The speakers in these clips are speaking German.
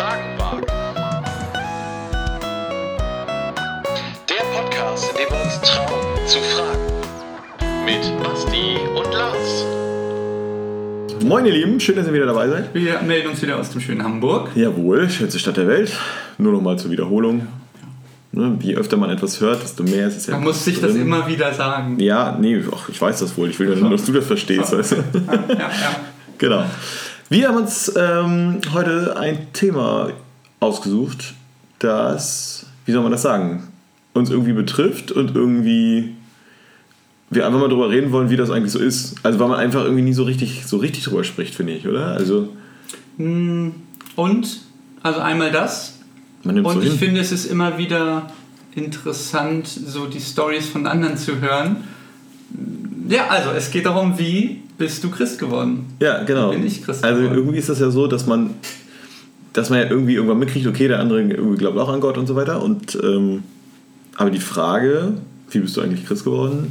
Fragen wagen. Der Podcast, in dem wir uns trauen zu fragen. Mit Basti und Lars. Moin ihr Lieben, schön, dass ihr wieder dabei seid. Wir melden uns wieder aus dem schönen Hamburg. Jawohl, schönste Stadt der Welt. Nur noch mal zur Wiederholung. Ne, je öfter man etwas hört, desto mehr ist es ja Man muss sich das drin. immer wieder sagen. Ja, nee, ach, ich weiß das wohl. Ich will ja nur, dass du das verstehst. Weißt du? Ja, ja, ja. Genau. Wir haben uns ähm, heute ein Thema ausgesucht, das, wie soll man das sagen, uns irgendwie betrifft und irgendwie wir einfach mal drüber reden wollen, wie das eigentlich so ist. Also weil man einfach irgendwie nie so richtig, so richtig drüber spricht, finde ich, oder? Also Und, also einmal das. man nimmt Und so ich hin. finde, es ist immer wieder interessant, so die Stories von anderen zu hören. Ja, also es geht darum, wie bist du Christ geworden? Ja, genau. bin ich Christ also geworden. irgendwie ist das ja so, dass man, dass man ja irgendwie irgendwann mitkriegt, okay, der andere irgendwie glaubt auch an Gott und so weiter. Und ähm, aber die Frage, wie bist du eigentlich Christ geworden,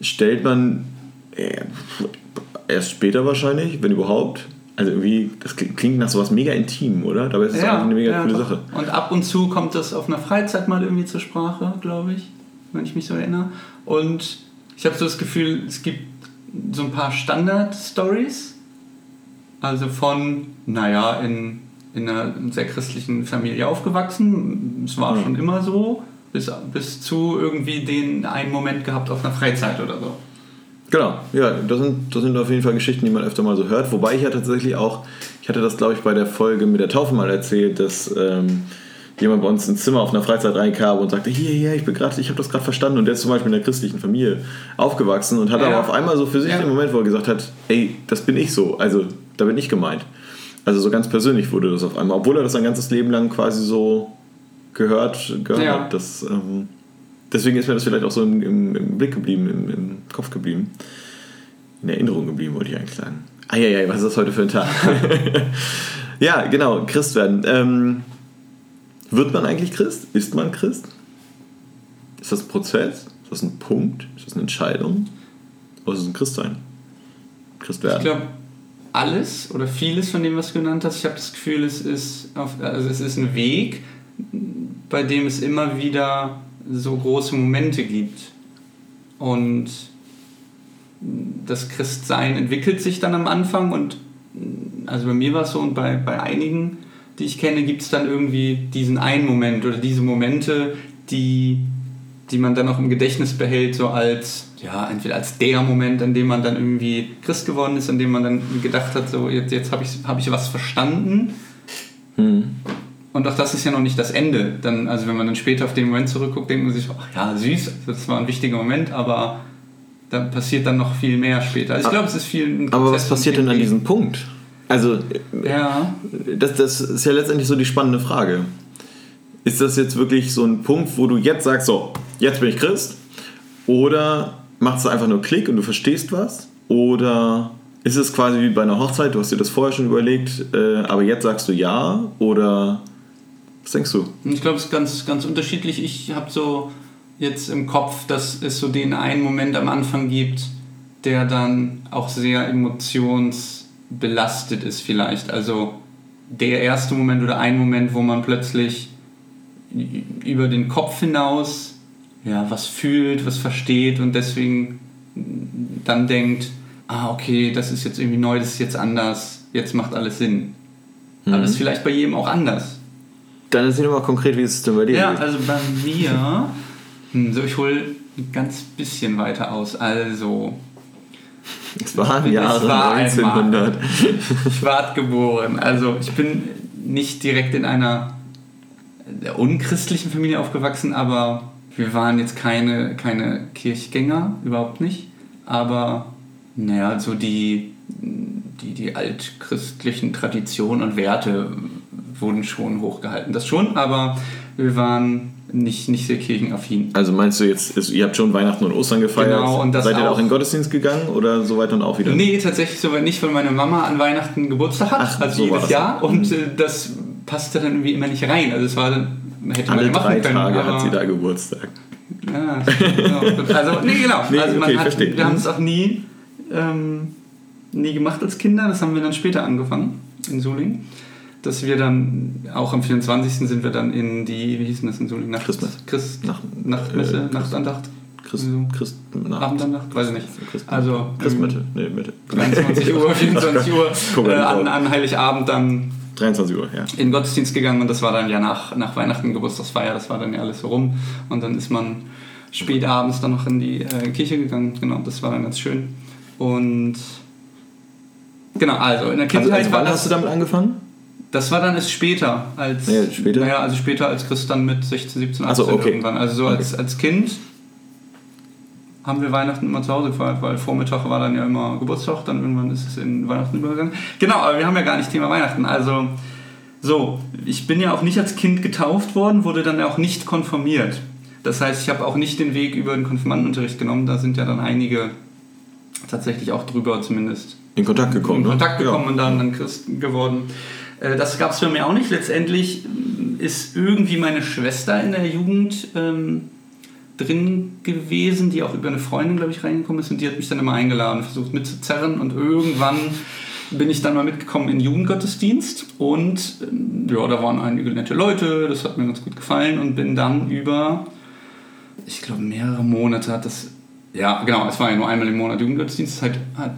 stellt man äh, erst später wahrscheinlich, wenn überhaupt. Also irgendwie, das klingt nach sowas mega intim, oder? Dabei ist es eigentlich eine mega coole doch. Sache. Und ab und zu kommt das auf einer Freizeit mal irgendwie zur Sprache, glaube ich, wenn ich mich so erinnere. Und ich habe so das Gefühl, es gibt so ein paar Standard-Stories. Also von, naja, in, in einer sehr christlichen Familie aufgewachsen, es war Mhm. schon immer so, bis, bis zu irgendwie den einen Moment gehabt auf einer Freizeit oder so. Genau, ja, das sind, das sind auf jeden Fall Geschichten, die man öfter mal so hört. Wobei ich ja tatsächlich auch, ich hatte das glaube ich bei der Folge mit der Taufe mal erzählt, dass ähm, jemand bei uns ins Zimmer auf einer Freizeit reinkam und sagte, hier, hier, ich bin gerade, ich habe das gerade verstanden und der ist zum Beispiel in einer christlichen Familie aufgewachsen und hat Ja. aber auf einmal so für sich Ja. den Moment, wo er gesagt hat, ey, das bin ich so, also da bin ich gemeint. Also so ganz persönlich wurde das auf einmal, obwohl er das sein ganzes Leben lang quasi so gehört, gehört Ja. hat. Das, ähm, deswegen ist mir das vielleicht auch so im, im, im Blick geblieben, im, im Kopf geblieben. In Erinnerung geblieben, wollte ich eigentlich sagen. Eieiei, was ist das heute für ein Tag? ja, genau, Christ werden. Ähm, wird man eigentlich Christ? Ist man Christ? Ist das ein Prozess? Ist das ein Punkt? Ist das eine Entscheidung? Oder ist es ein Christsein? Christ werden. Ich glaube, alles oder vieles von dem, was du genannt hast, ich habe das Gefühl, es ist, auf, also es ist ein Weg, bei dem es immer wieder so große Momente gibt. Und das Christsein entwickelt sich dann am Anfang und also bei mir war es so und bei, bei einigen, die ich kenne, gibt es dann irgendwie diesen einen Moment oder diese Momente, die, die man dann auch im Gedächtnis behält, so als, ja, entweder als der Moment, an dem man dann irgendwie Christ geworden ist, an dem man dann gedacht hat, so jetzt, jetzt habe ich, hab ich was verstanden. Und auch das ist ja noch nicht das Ende. Dann, also wenn man dann später auf den Moment zurückguckt, denkt man sich, ach ja, süß, das war ein wichtiger Moment, aber da passiert dann noch viel mehr später. Also ich glaube, es ist viel Aber was passiert denn an diesem Punkt? Also, Ja, das, das ist ja letztendlich so die spannende Frage. Ist das jetzt wirklich so ein Punkt, wo du jetzt sagst, so, jetzt bin ich Christ? Oder machst du einfach nur Klick und du verstehst was? Oder ist es quasi wie bei einer Hochzeit, du hast dir das vorher schon überlegt, äh, aber jetzt sagst du ja? Oder was denkst du? Ich glaube, es ist ganz, ganz unterschiedlich. Ich habe so jetzt im Kopf, dass es so den einen Moment am Anfang gibt, der dann auch sehr emotionsbelastet ist vielleicht. Also der erste Moment oder ein Moment, wo man plötzlich über den Kopf hinaus ja, was fühlt, was versteht und deswegen dann denkt, ah, okay, das ist jetzt irgendwie neu, das ist jetzt anders, jetzt macht alles Sinn. Aber das ist vielleicht bei jedem auch anders. Dann erzähl doch mal konkret, wie ist es denn bei dir? Ja, also bei mir, hm, so ich hole ein ganz bisschen weiter aus. Also, es waren Jahre war 1900. Schwart geboren. Also ich bin nicht direkt in einer unchristlichen Familie aufgewachsen, aber wir waren jetzt keine, keine Kirchgänger, überhaupt nicht. Aber naja, so die, die, die altchristlichen Traditionen und Werte wurden schon hochgehalten. Das schon, aber wir waren nicht, nicht sehr kirchenaffin. Also meinst du jetzt, ist, ihr habt schon Weihnachten und Ostern gefeiert? Genau, und das Seid ihr auch in den Gottesdienst gegangen oder so weit dann auch wieder? Nee, tatsächlich soweit nicht, weil meine Mama an Weihnachten Geburtstag hat, Ach, also so jedes. Jahr. Und äh, das passte dann irgendwie immer nicht rein. Also es war dann, hätte man Alle ja machen drei können. Tage hat sie da Geburtstag. Ja, genau. Also, nee, genau. Nee, also man okay, hat, wir haben es auch nie, ähm, nie gemacht als Kinder. Das haben wir dann später angefangen in Suling. Dass wir dann, auch am 24. sind wir dann in die, wie hieß das in Solingen? Nacht, Christmas. Christ, Nach- Nachtmesse, äh, Nachtandacht, Christ. Christ, na, Abendandacht, weiß ich nicht. Christ, Also, Christmitte, nee, Mitte. 23 Uhr, 24 Uhr äh, an, an Heiligabend dann 23 Uhr, ja. in den Gottesdienst gegangen und das war dann ja nach, nach Weihnachten, Geburtstagsfeier, das war dann ja alles so rum. Und dann ist man spät abends dann noch in die äh, Kirche gegangen, genau, das war dann ganz schön. Und genau, also in der Also, Kindheit also war wann hast du damit angefangen? Das war dann erst später als, Ja, später? Naja, also später als Christ dann mit 16, 17, 18 Ach so, okay. irgendwann. Also so als, als Kind haben wir Weihnachten immer zu Hause gefeiert, weil Vormittag war dann ja immer Geburtstag, dann irgendwann ist es in Weihnachten übergegangen. Genau, aber wir haben ja gar nicht Thema Weihnachten. Also, so, ich bin ja auch nicht als Kind getauft worden, wurde dann ja auch nicht konfirmiert. Das heißt, ich habe auch nicht den Weg über den Konfirmandenunterricht genommen, da sind ja dann einige tatsächlich auch drüber zumindest In Kontakt gekommen, in ne? Kontakt gekommen Ja. und dann, dann Christen geworden. Äh, Das gab es bei mir auch nicht. Letztendlich ist irgendwie meine Schwester in der Jugend ähm, drin gewesen, die auch über eine Freundin, glaube ich, reingekommen ist. Und die hat mich dann immer eingeladen, versucht mitzuzerren. Und irgendwann bin ich dann mal mitgekommen in den Jugendgottesdienst. Und ähm, ja, da waren einige nette Leute, das hat mir ganz gut gefallen. Und bin dann über, ich glaube, mehrere Monate hat das, ja, genau, es war ja nur einmal im Monat Jugendgottesdienst, es hat, hat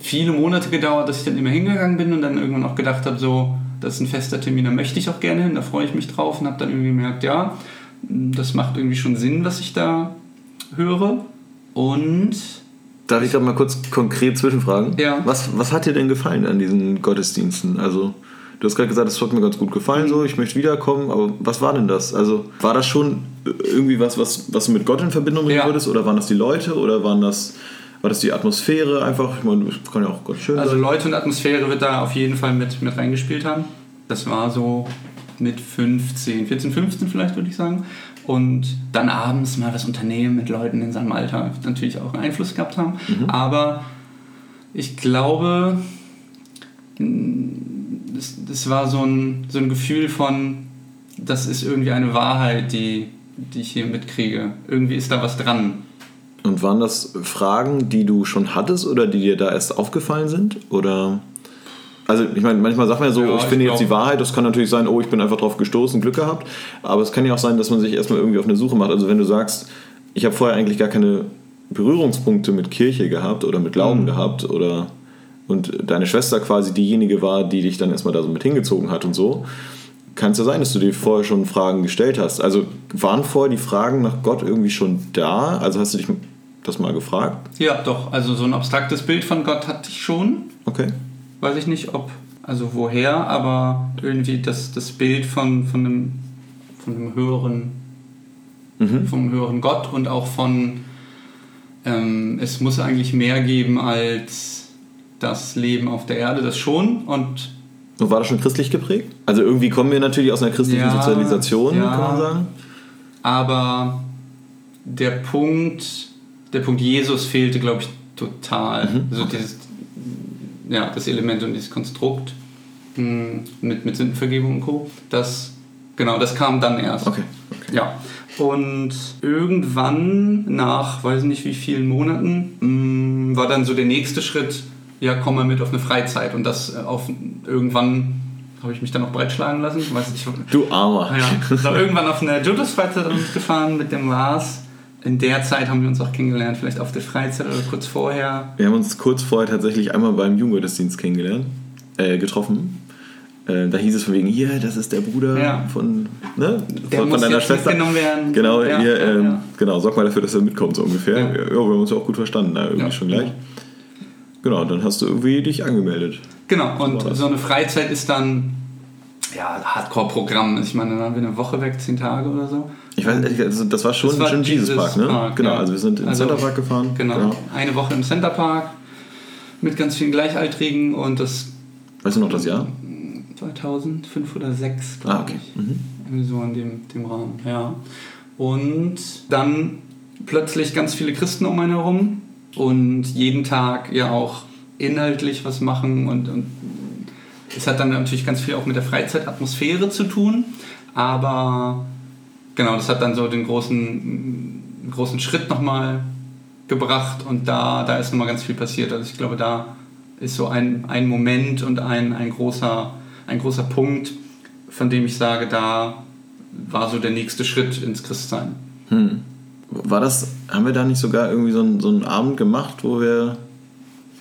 viele Monate gedauert, dass ich dann immer hingegangen bin und dann irgendwann auch gedacht habe, so, das ist ein fester Termin, da möchte ich auch gerne hin, da freue ich mich drauf und habe dann irgendwie gemerkt, ja, das macht irgendwie schon Sinn, was ich da höre und Darf ich da mal kurz konkret zwischenfragen? Ja. Was, was hat dir denn gefallen an diesen Gottesdiensten? Also, du hast gerade gesagt, es hat mir ganz gut gefallen, so, ich möchte wiederkommen, aber was war denn das? Also, war das schon irgendwie was, was, was du mit Gott in Verbindung bringen Ja. würdest? Oder waren das die Leute? Oder waren das, war das die Atmosphäre einfach? Ich meine, das kann ja auch Gott schön Also sein. Leute und Atmosphäre wird da auf jeden Fall mit, mit reingespielt haben. Das war so mit 15, 14, 15 vielleicht würde ich sagen. Und dann abends mal was unternehmen mit Leuten in seinem Alter natürlich auch einen Einfluss gehabt haben. Aber ich glaube, das, das war so ein, so ein Gefühl von, das ist irgendwie eine Wahrheit, die, die ich hier mitkriege. Irgendwie ist da was dran. Und waren das Fragen, die du schon hattest oder die dir da erst aufgefallen sind? Oder. Also, ich meine, manchmal sagt man ja so, Ja, ich ich finde jetzt glaub- die Wahrheit, das kann natürlich sein, oh, ich bin einfach drauf gestoßen, Glück gehabt. Aber es kann ja auch sein, dass man sich erstmal irgendwie auf eine Suche macht. Also, wenn du sagst, ich habe vorher eigentlich gar keine Berührungspunkte mit Kirche gehabt oder mit Glauben gehabt oder. Und deine Schwester quasi diejenige war, die dich dann erstmal da so mit hingezogen hat und so. Kann es ja sein, dass du dir vorher schon Fragen gestellt hast. Also waren vorher die Fragen nach Gott irgendwie schon da? Also hast du dich das mal gefragt? Ja, doch. Also so ein abstraktes Bild von Gott hatte ich schon. Okay. weiß ich nicht, ob, also woher, aber irgendwie das, das Bild von, von, einem, von einem höheren, Mhm. vom höheren Gott und auch von, ähm, es muss eigentlich mehr geben als das Leben auf der Erde, das schon. Und Und war das schon christlich geprägt? Also irgendwie kommen wir natürlich aus einer christlichen Ja, Sozialisation, ja. kann man sagen. aber der Punkt, der Punkt Jesus fehlte, glaube ich, total. Mhm, Also dieses, ja, das Element und dieses Konstrukt mh, mit, mit Sündenvergebung und Co. Das, genau, das kam dann erst. Okay. okay. Ja. Und irgendwann, nach weiß nicht wie vielen Monaten, mh, war dann so der nächste Schritt, ja, komm mal mit auf eine Freizeit. Und das äh, auf irgendwann habe ich mich dann auch breitschlagen lassen. Weiß nicht, Du Armer. ja, so irgendwann auf eine Judas-Freizeit gefahren mit dem Lars. In der Zeit haben wir uns auch kennengelernt, vielleicht auf der Freizeit oder kurz vorher. Wir haben uns kurz vorher tatsächlich einmal beim Jugendgottesdienst kennengelernt, äh, getroffen. Äh, da hieß es von wegen, hier, das ist der Bruder Ja. von, ne? Der von, muss von deiner jetzt Schwester. mitgenommen werden. Genau, Ja, ähm, ja. genau, sorg mal dafür, dass er mitkommt, so ungefähr. Ja. Wir haben uns ja auch gut verstanden, da irgendwie Ja. schon gleich. Genau, dann hast du irgendwie dich angemeldet. Genau, und das. so eine Freizeit ist dann ja Hardcore-Programm. Ich meine, dann waren wir eine Woche weg, zehn Tage oder so. Ich weiß, also das war schon, Das war schon Jesus Jesus Park, ne? Park, genau, ja. also wir sind in den Also, Center Park gefahren. Genau. Eine Woche im Center Park mit ganz vielen Gleichaltrigen und das Weißt du noch das Jahr? 2005 oder 2006, Ah, glaube okay. ich. Mhm. Irgendwie so in dem, dem Rahmen, ja. Und dann plötzlich ganz viele Christen um einen herum und jeden Tag ja auch inhaltlich was machen und, und es hat dann natürlich ganz viel auch mit der Freizeitatmosphäre zu tun, aber genau, das hat dann so den großen, großen Schritt nochmal gebracht und da, da ist nochmal ganz viel passiert. Also ich glaube, da ist so ein, ein Moment und ein, ein großer ein großer Punkt, von dem ich sage, da war so der nächste Schritt ins Christsein. Hm. War das, haben wir da nicht sogar irgendwie so einen, so einen Abend gemacht, wo wir,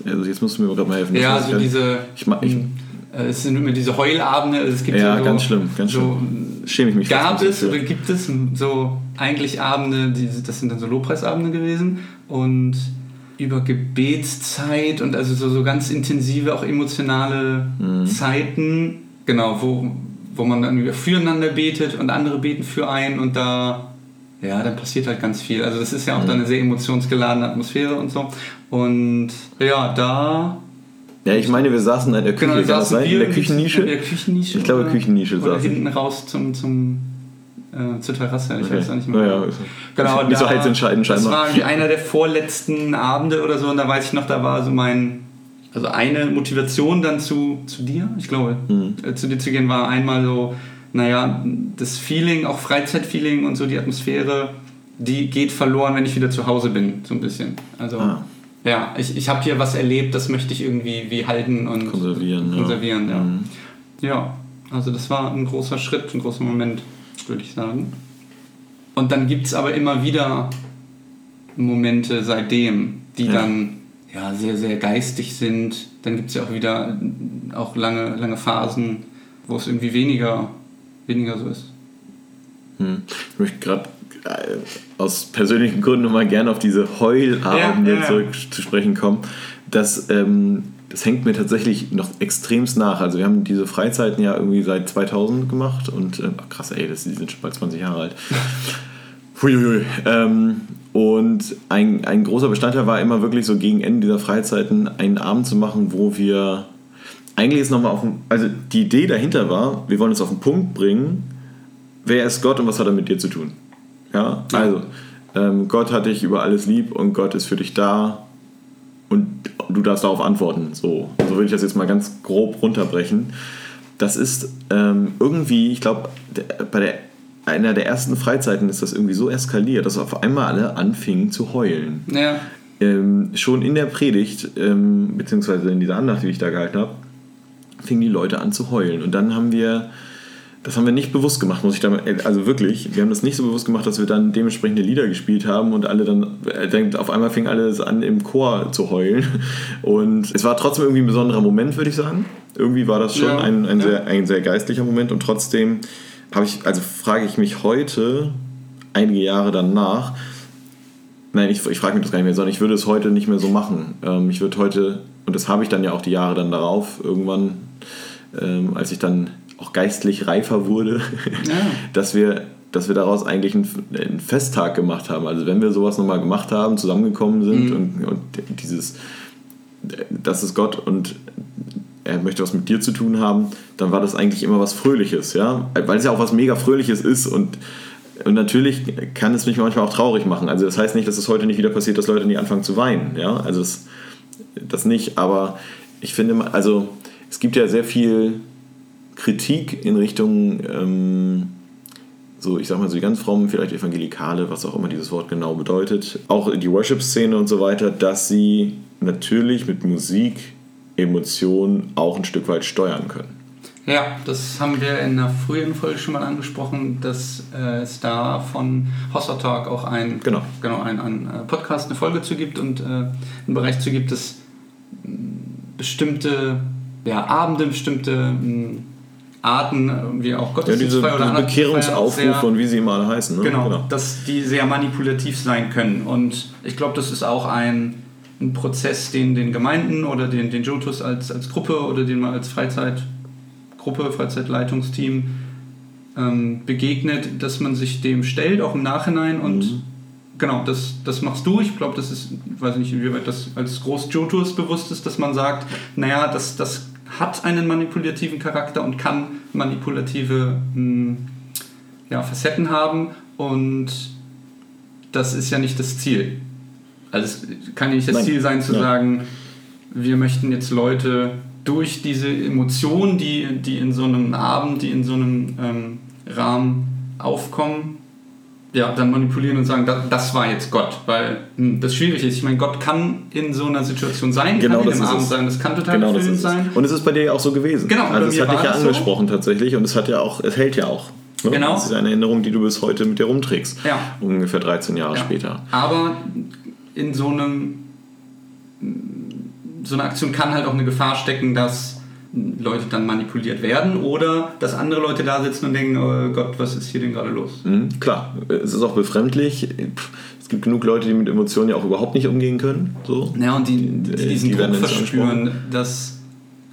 also jetzt musst du mir gerade mal helfen. Ja, Das weiß so ich diese, Ich, ich, äh, es sind immer diese Heulabende, also es gibt ja, so, ganz schlimm, ganz so, schlimm. Schäme ich mich Gab es oder gibt es so eigentlich Abende, die, das sind dann so Lobpreisabende gewesen und über Gebetszeit und also so, so ganz intensive, auch emotionale Mhm. Zeiten, genau, wo, wo man dann füreinander betet und andere beten für einen und da, ja, dann passiert halt ganz viel. Also das ist ja auch Mhm. dann eine sehr emotionsgeladene Atmosphäre und so. Und ja, da Ja, ich meine, wir saßen in der Küche, Genau, kann das saßen sein? In der Küchennische? In der Küchennische. Ich glaube, Küchennische Oder saßen. hinten raus zum, zum, äh, zur Terrasse. Ich Okay. weiß auch nicht mehr. Naja, genau, nicht so da- heilsentscheidend Das scheinbar. war irgendwie einer der vorletzten Abende oder so. Und da weiß ich noch, da war so mein. Also eine Motivation dann zu, zu dir, ich glaube, Mhm. äh, zu dir zu gehen, war einmal so, naja, das Feeling, auch Freizeitfeeling und so die Atmosphäre, die geht verloren, wenn ich wieder zu Hause bin, so ein bisschen. Also, Ah. Ja, ich, ich habe hier was erlebt, das möchte ich irgendwie wie halten und Konservieren, ja. konservieren, ja. Mhm. Ja, also das war ein großer Schritt, ein großer Moment, würde ich sagen. Und dann gibt es aber immer wieder Momente seitdem, die Ja. dann ja, sehr, sehr geistig sind. Dann gibt es ja auch wieder auch lange, lange Phasen, wo es irgendwie weniger, weniger so ist. Hm. Ich möchte gerade aus persönlichen Gründen nochmal gerne auf diese Heulabende Ja, ja, zurück zu sprechen kommen. Das, ähm, das hängt mir tatsächlich noch extremst nach. Also wir haben diese Freizeiten ja irgendwie seit 2000 gemacht und äh, krass, ey, das, die sind schon bald 20 Jahre alt. Huiuiui. Ähm, und ein, ein großer Bestandteil war immer wirklich so gegen Ende dieser Freizeiten einen Abend zu machen, wo wir eigentlich ist nochmal auf den, also die Idee dahinter war, wir wollen es auf den Punkt bringen, wer ist Gott und was hat er mit dir zu tun? Ja, also ähm, Gott hat dich über alles lieb und Gott ist für dich da und du darfst darauf antworten. So, so würde ich das jetzt mal ganz grob runterbrechen. Das ist ähm, irgendwie, ich glaube, bei der, einer der ersten Freizeiten ist das irgendwie so eskaliert, dass auf einmal alle anfingen zu heulen Ja, ähm, schon in der Predigt, ähm, beziehungsweise in dieser Andacht, die ich da gehalten habe, fingen die Leute an zu heulen. Und dann haben wir, das haben wir nicht bewusst gemacht, muss ich damit, also wirklich, wir haben das nicht so bewusst gemacht, dass wir dann dementsprechende Lieder gespielt haben und alle dann, äh, denkt, auf einmal fing alles an im Chor zu heulen. Und es war trotzdem irgendwie ein besonderer Moment, würde ich sagen. Irgendwie war das schon Ja, ein, ein, ja. sehr, ein sehr geistlicher Moment und trotzdem habe ich, also frage ich mich heute, einige Jahre danach, Nein, ich, ich frage mich das gar nicht mehr, sondern ich würde es heute nicht mehr so machen. Ähm, ich würde heute, und das habe ich dann ja auch die Jahre dann darauf, irgendwann, ähm, als ich dann auch geistlich reifer wurde, Ja. dass, wir, dass wir daraus eigentlich einen, einen Festtag gemacht haben. Also wenn wir sowas nochmal gemacht haben, zusammengekommen sind Mhm. und, und dieses, das ist Gott und er möchte was mit dir zu tun haben, dann war das eigentlich immer was Fröhliches, ja, weil es ja auch was mega Fröhliches ist und und natürlich kann es mich manchmal auch traurig machen. Also das heißt nicht, dass es heute nicht wieder passiert, dass Leute nie anfangen zu weinen. Ja? Also das, das nicht. Aber ich finde, also es gibt ja sehr viel Kritik in Richtung, ähm, so ich sag mal so die ganz frommen, vielleicht Evangelikale, was auch immer dieses Wort genau bedeutet. Auch die Worship-Szene und so weiter, dass sie natürlich mit Musik Emotionen auch ein Stück weit steuern können. Ja, das haben wir in einer früheren Folge schon mal angesprochen, dass äh, es da von Hossa Talk auch ein, Genau. genau ein, ein äh, Podcast, eine Folge zu gibt und äh, einen Bereich zu gibt, dass mh, bestimmte ja, Abende, bestimmte mh, Arten, äh, wie auch Ja, diese, Gottesdienstfeier diese oder Andachtsfeier Bekehrungsaufrufe sehr- und wie sie alle heißen. Ne? Genau, dass die sehr manipulativ sein können. Und ich glaube, das ist auch ein, ein Prozess, den den Gemeinden oder den, den Jotus als, als Gruppe oder den man als Freizeitgruppe, Freizeitleitungsteam ähm, begegnet, dass man sich dem stellt, auch im Nachhinein. Und Mhm. genau, das, das machst du. Ich glaube, das ist, ich weiß nicht, inwieweit das als Groß-Jotus bewusst ist, dass man sagt, naja, das, das hat einen manipulativen Charakter und kann manipulative mh, ja, Facetten haben und das ist ja nicht das Ziel. Also es kann ja nicht das Nein. Ziel sein zu Ja. sagen, wir möchten jetzt Leute durch diese Emotionen, die, die in so einem Abend, die in so einem ähm, Rahmen aufkommen, ja, dann manipulieren und sagen, das, das war jetzt Gott, weil hm, das schwierig ist. Ich meine, Gott kann in so einer Situation sein, Genau kann in das ist Abend es. sein, das kann total Genau, das es. sein. Und es ist bei dir ja auch so gewesen. Genau, Also es hat dich ja das so. angesprochen tatsächlich und es hat ja auch, es hält ja auch. Ne? Genau. Das ist eine Erinnerung, die du bis heute mit dir rumträgst. Ja. Ungefähr 13 Jahre Ja. später. Aber in so einem so eine Aktion kann halt auch eine Gefahr stecken, dass Leute dann manipuliert werden oder dass andere Leute da sitzen und denken, oh Gott, was ist hier denn gerade los? Mhm, klar, es ist auch befremdlich. Es gibt genug Leute, die mit Emotionen ja auch überhaupt nicht umgehen können. So. Ja, und die, die Die- diesen die Druck verspüren, das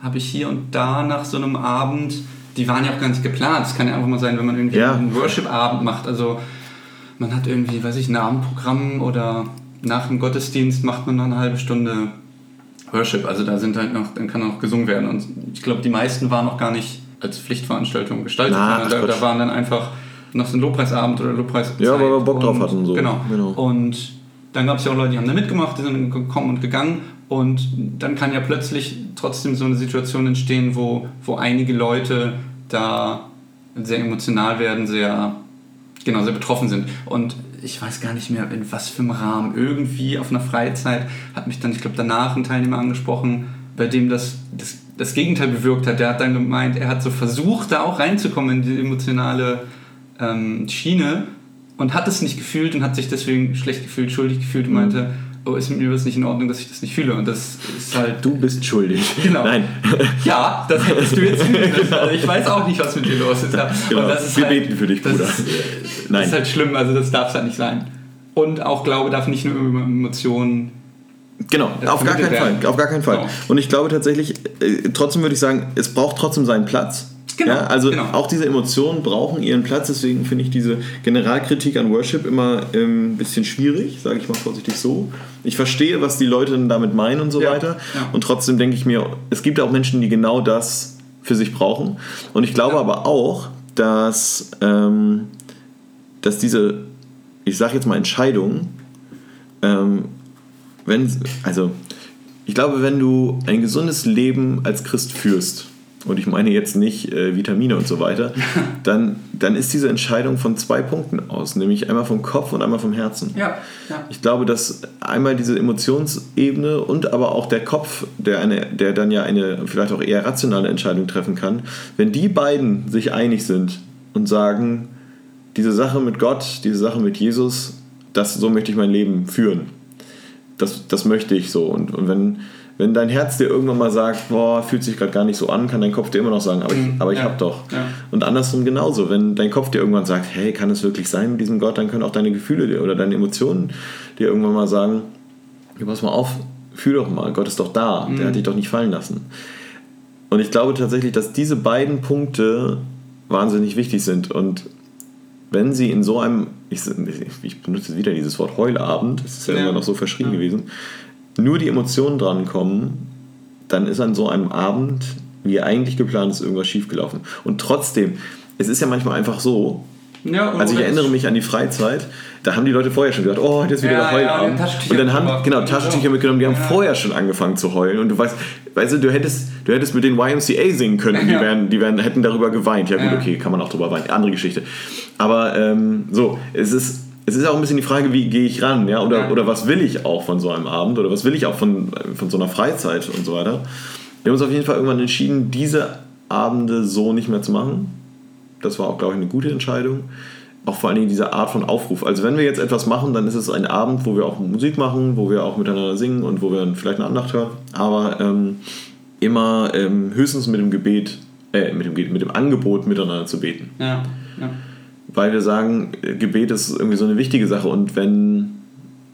habe ich hier und da nach so einem Abend, die waren ja auch gar nicht geplant. Es kann ja einfach mal sein, wenn man irgendwie Ja. einen Worship-Abend macht. Also man hat irgendwie, weiß ich, ein Abendprogramm oder nach dem Gottesdienst macht man noch eine halbe Stunde Worship. Also da sind halt noch, dann kann auch gesungen werden. Und ich glaube, die meisten waren noch gar nicht als Pflichtveranstaltung gestaltet, Na, ach da, da waren dann einfach noch so ein Lobpreisabend oder Lobpreis. Ja, weil wir Bock drauf hatten, so. Genau. Genau. Und dann gab es ja auch Leute, die haben da mitgemacht, die sind gekommen und gegangen. Und dann kann ja plötzlich trotzdem so eine Situation entstehen, wo, wo einige Leute da sehr emotional werden, sehr, genau, sehr betroffen sind. Und ich weiß gar nicht mehr, in was für einem Rahmen. Irgendwie auf einer Freizeit hat mich dann, ich glaube, danach ein Teilnehmer angesprochen, bei dem das, das, das Gegenteil bewirkt hat. Der hat dann gemeint, er hat so versucht, da auch reinzukommen in die emotionale ähm, Schiene und hat es nicht gefühlt und hat sich deswegen schlecht gefühlt, schuldig gefühlt und meinte, oh, ist mit mir was nicht in Ordnung, dass ich das nicht fühle. Und das ist halt. Du bist schuldig. Genau. Nein. Ja, das hättest du jetzt fühlen müssen. Also ich weiß auch nicht, was mit dir los ist. Ja. Genau. Das ist Wir halt, beten für dich, das Bruder. Ist, äh, Nein. das ist halt schlimm, also das darf es halt nicht sein. Und auch Glaube darf nicht nur über Emotionen. Genau, Ja, auf gar keinen vermittelt Fall. werden. Auf gar keinen Fall. Genau. Und ich glaube tatsächlich, äh, trotzdem würde ich sagen, es braucht trotzdem seinen Platz. Genau, Ja, also genau. auch diese Emotionen brauchen ihren Platz, deswegen finde ich diese Generalkritik an Worship immer ähm, ein bisschen schwierig, sage ich mal vorsichtig so. Ich verstehe, was die Leute damit meinen und so Ja, weiter. ja. Und trotzdem denke ich mir, es gibt auch Menschen, die genau das für sich brauchen. Und ich glaube aber auch, dass, ähm, dass diese, ich sage jetzt mal Entscheidung, ähm, wenn, also ich glaube, wenn du ein gesundes Leben als Christ führst, und ich meine jetzt nicht äh, Vitamine und so weiter, dann, dann ist diese Entscheidung von zwei Punkten aus, nämlich einmal vom Kopf und einmal vom Herzen. Ja, ja. Ich glaube, dass einmal diese Emotionsebene und aber auch der Kopf, der, eine, der dann ja eine vielleicht auch eher rationale Entscheidung treffen kann, wenn die beiden sich einig sind und sagen, diese Sache mit Gott, diese Sache mit Jesus, das, so möchte ich mein Leben führen. Das, das möchte ich so. Und, und wenn, wenn dein Herz dir irgendwann mal sagt, boah, fühlt sich gerade gar nicht so an, kann dein Kopf dir immer noch sagen, aber ich, Mhm, aber ich ja, hab doch. ja. Und andersrum genauso. Wenn dein Kopf dir irgendwann sagt, hey, kann es wirklich sein mit diesem Gott, dann können auch deine Gefühle dir oder deine Emotionen dir irgendwann mal sagen, pass mal auf, fühl doch mal, Gott ist doch da, der hat dich doch nicht fallen lassen. Und ich glaube tatsächlich, dass diese beiden Punkte wahnsinnig wichtig sind. Und wenn sie in so einem, ich, ich benutze wieder dieses Wort Heulabend, das ist ja, Ja. immer noch so verschrien Ja. gewesen, nur die Emotionen drankommen, dann ist an so einem Abend, wie eigentlich geplant ist, irgendwas schiefgelaufen. Und trotzdem, es ist ja manchmal einfach so, ja also ich erinnere mich an die Freizeit, da haben die Leute vorher schon gesagt, oh, heute ist wieder Ja, der Heulabend. ja, und dann haben, genau, Taschentücher mitgenommen, die haben vorher schon angefangen zu heulen. Und du weißt, weißt du, du hättest, du hättest mit den YMCA singen können, die, wären, die wären, hätten darüber geweint. Ja gut, okay, kann man auch drüber weinen, andere Geschichte. Aber ähm, so, es ist, es ist auch ein bisschen die Frage, wie gehe ich ran, ja? Oder, Ja. oder was will ich auch von so einem Abend oder was will ich auch von, von so einer Freizeit und so weiter. Wir haben uns auf jeden Fall irgendwann entschieden, diese Abende so nicht mehr zu machen. Das war auch, glaube ich, eine gute Entscheidung. Auch vor allen Dingen diese Art von Aufruf. Also wenn wir jetzt etwas machen, dann ist es ein Abend, wo wir auch Musik machen, wo wir auch miteinander singen und wo wir dann vielleicht eine Andacht hören. Aber ähm, immer ähm, höchstens mit dem Gebet, äh, mit dem, mit dem Angebot miteinander zu beten. Ja, ja. Weil wir sagen, Gebet ist irgendwie so eine wichtige Sache und wenn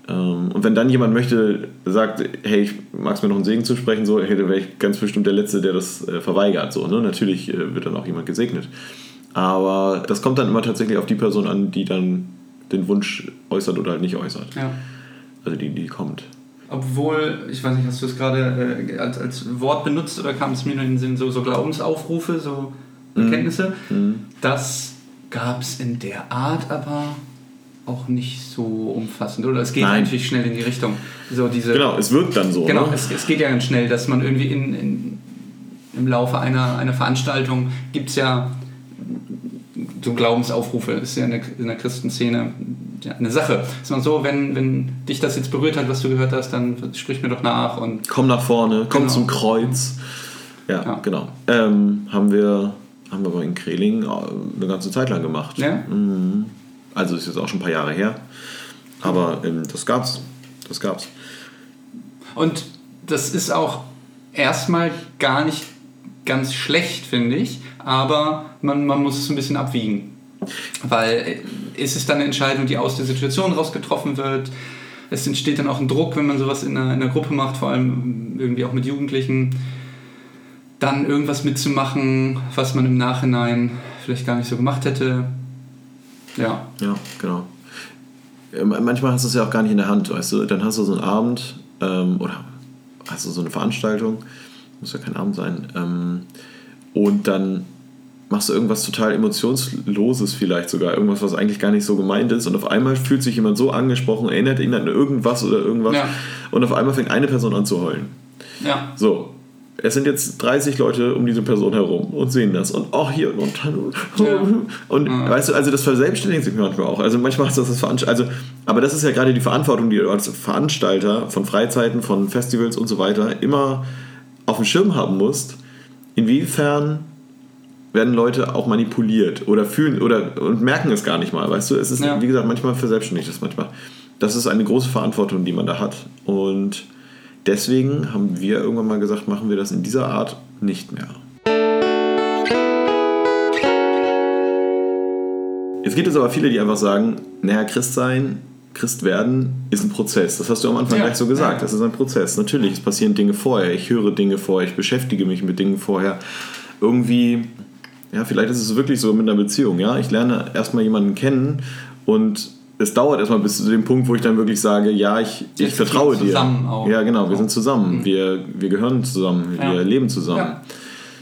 ähm, und wenn dann jemand möchte, sagt, hey, ich mag es mir noch einen Segen zu sprechen, so, hey, dann wäre ich ganz bestimmt der Letzte, der das äh, verweigert. So, ne? Natürlich äh, wird dann auch jemand gesegnet. Aber das kommt dann immer tatsächlich auf die Person an, die dann den Wunsch äußert oder halt nicht äußert. ja. Also die, die kommt. Obwohl, ich weiß nicht, hast du es gerade äh, als, als Wort benutzt oder kam es mir nur in den Sinn, so, so Glaubensaufrufe, so Bekenntnisse? Mhm. Das gab es in der Art aber auch nicht so umfassend, oder? Es geht Nein. natürlich schnell in die Richtung. So diese, Genau, es wirkt dann so. Genau, ne? es, es geht ja ganz schnell, dass man irgendwie in, in, im Laufe einer, einer Veranstaltung gibt es ja so Glaubensaufrufe, ist ja in der, in der Christenszene ja, eine Sache. Ist man so, wenn, wenn dich das jetzt berührt hat, was du gehört hast, dann sprich mir doch nach und Komm nach vorne, komm Genau. zum Kreuz. Ja, Ja. genau. Ähm, haben wir haben wir aber in Kreling äh, eine ganze Zeit lang gemacht. Ja? Mhm. Also ist jetzt auch schon ein paar Jahre her. Aber ähm, das gab's. Das gab's. Und das ist auch erstmal gar nicht ganz schlecht, finde ich, aber man, man muss es ein bisschen abwiegen. Weil äh, ist es dann eine Entscheidung, die aus der Situation raus getroffen wird? Es entsteht dann auch ein Druck, wenn man sowas in einer, in einer Gruppe macht, vor allem irgendwie auch mit Jugendlichen, dann irgendwas mitzumachen, was man im Nachhinein vielleicht gar nicht so gemacht hätte. Ja, Ja, genau. Manchmal hast du es ja auch gar nicht in der Hand, weißt du. Dann hast du so einen Abend ähm, oder hast du so eine Veranstaltung, muss ja kein Abend sein, ähm, und dann machst du irgendwas total emotionsloses vielleicht sogar, irgendwas, was eigentlich gar nicht so gemeint ist und auf einmal fühlt sich jemand so angesprochen, erinnert ihn an irgendwas oder irgendwas Ja. und auf einmal fängt eine Person an zu heulen. ja, So. Es sind jetzt 30 Leute um diese Person herum und sehen das und oh hier und Ja. und Ja. weißt du, also das verselbstständigt sich manchmal auch. Also manchmal ist das das Veranst also aber das ist ja gerade die Verantwortung, die du als Veranstalter von Freizeiten, von Festivals und so weiter immer auf dem Schirm haben musst. Inwiefern werden Leute auch manipuliert oder fühlen oder und merken es gar nicht mal, weißt du? Es ist Ja. wie gesagt manchmal verselbstständigt das manchmal. Das ist eine große Verantwortung, die man da hat und deswegen haben wir irgendwann mal gesagt, machen wir das in dieser Art nicht mehr. Es gibt jetzt aber viele, die einfach sagen, naja, Christ sein, Christ werden ist ein Prozess. Das hast du am Anfang Ja. gleich so gesagt. Das ist ein Prozess. Natürlich, es passieren Dinge vorher. Ich höre Dinge vorher, ich beschäftige mich mit Dingen vorher. Irgendwie, ja, vielleicht ist es wirklich so mit einer Beziehung. Ja, ich lerne erstmal jemanden kennen und es dauert erstmal bis zu dem Punkt, wo ich dann wirklich sage, ja, ich, ich Jetzt vertraue wir dir. zusammen auch. Ja, genau, wir sind zusammen. Mhm. Wir, wir gehören zusammen, Ja. wir leben zusammen. Ja.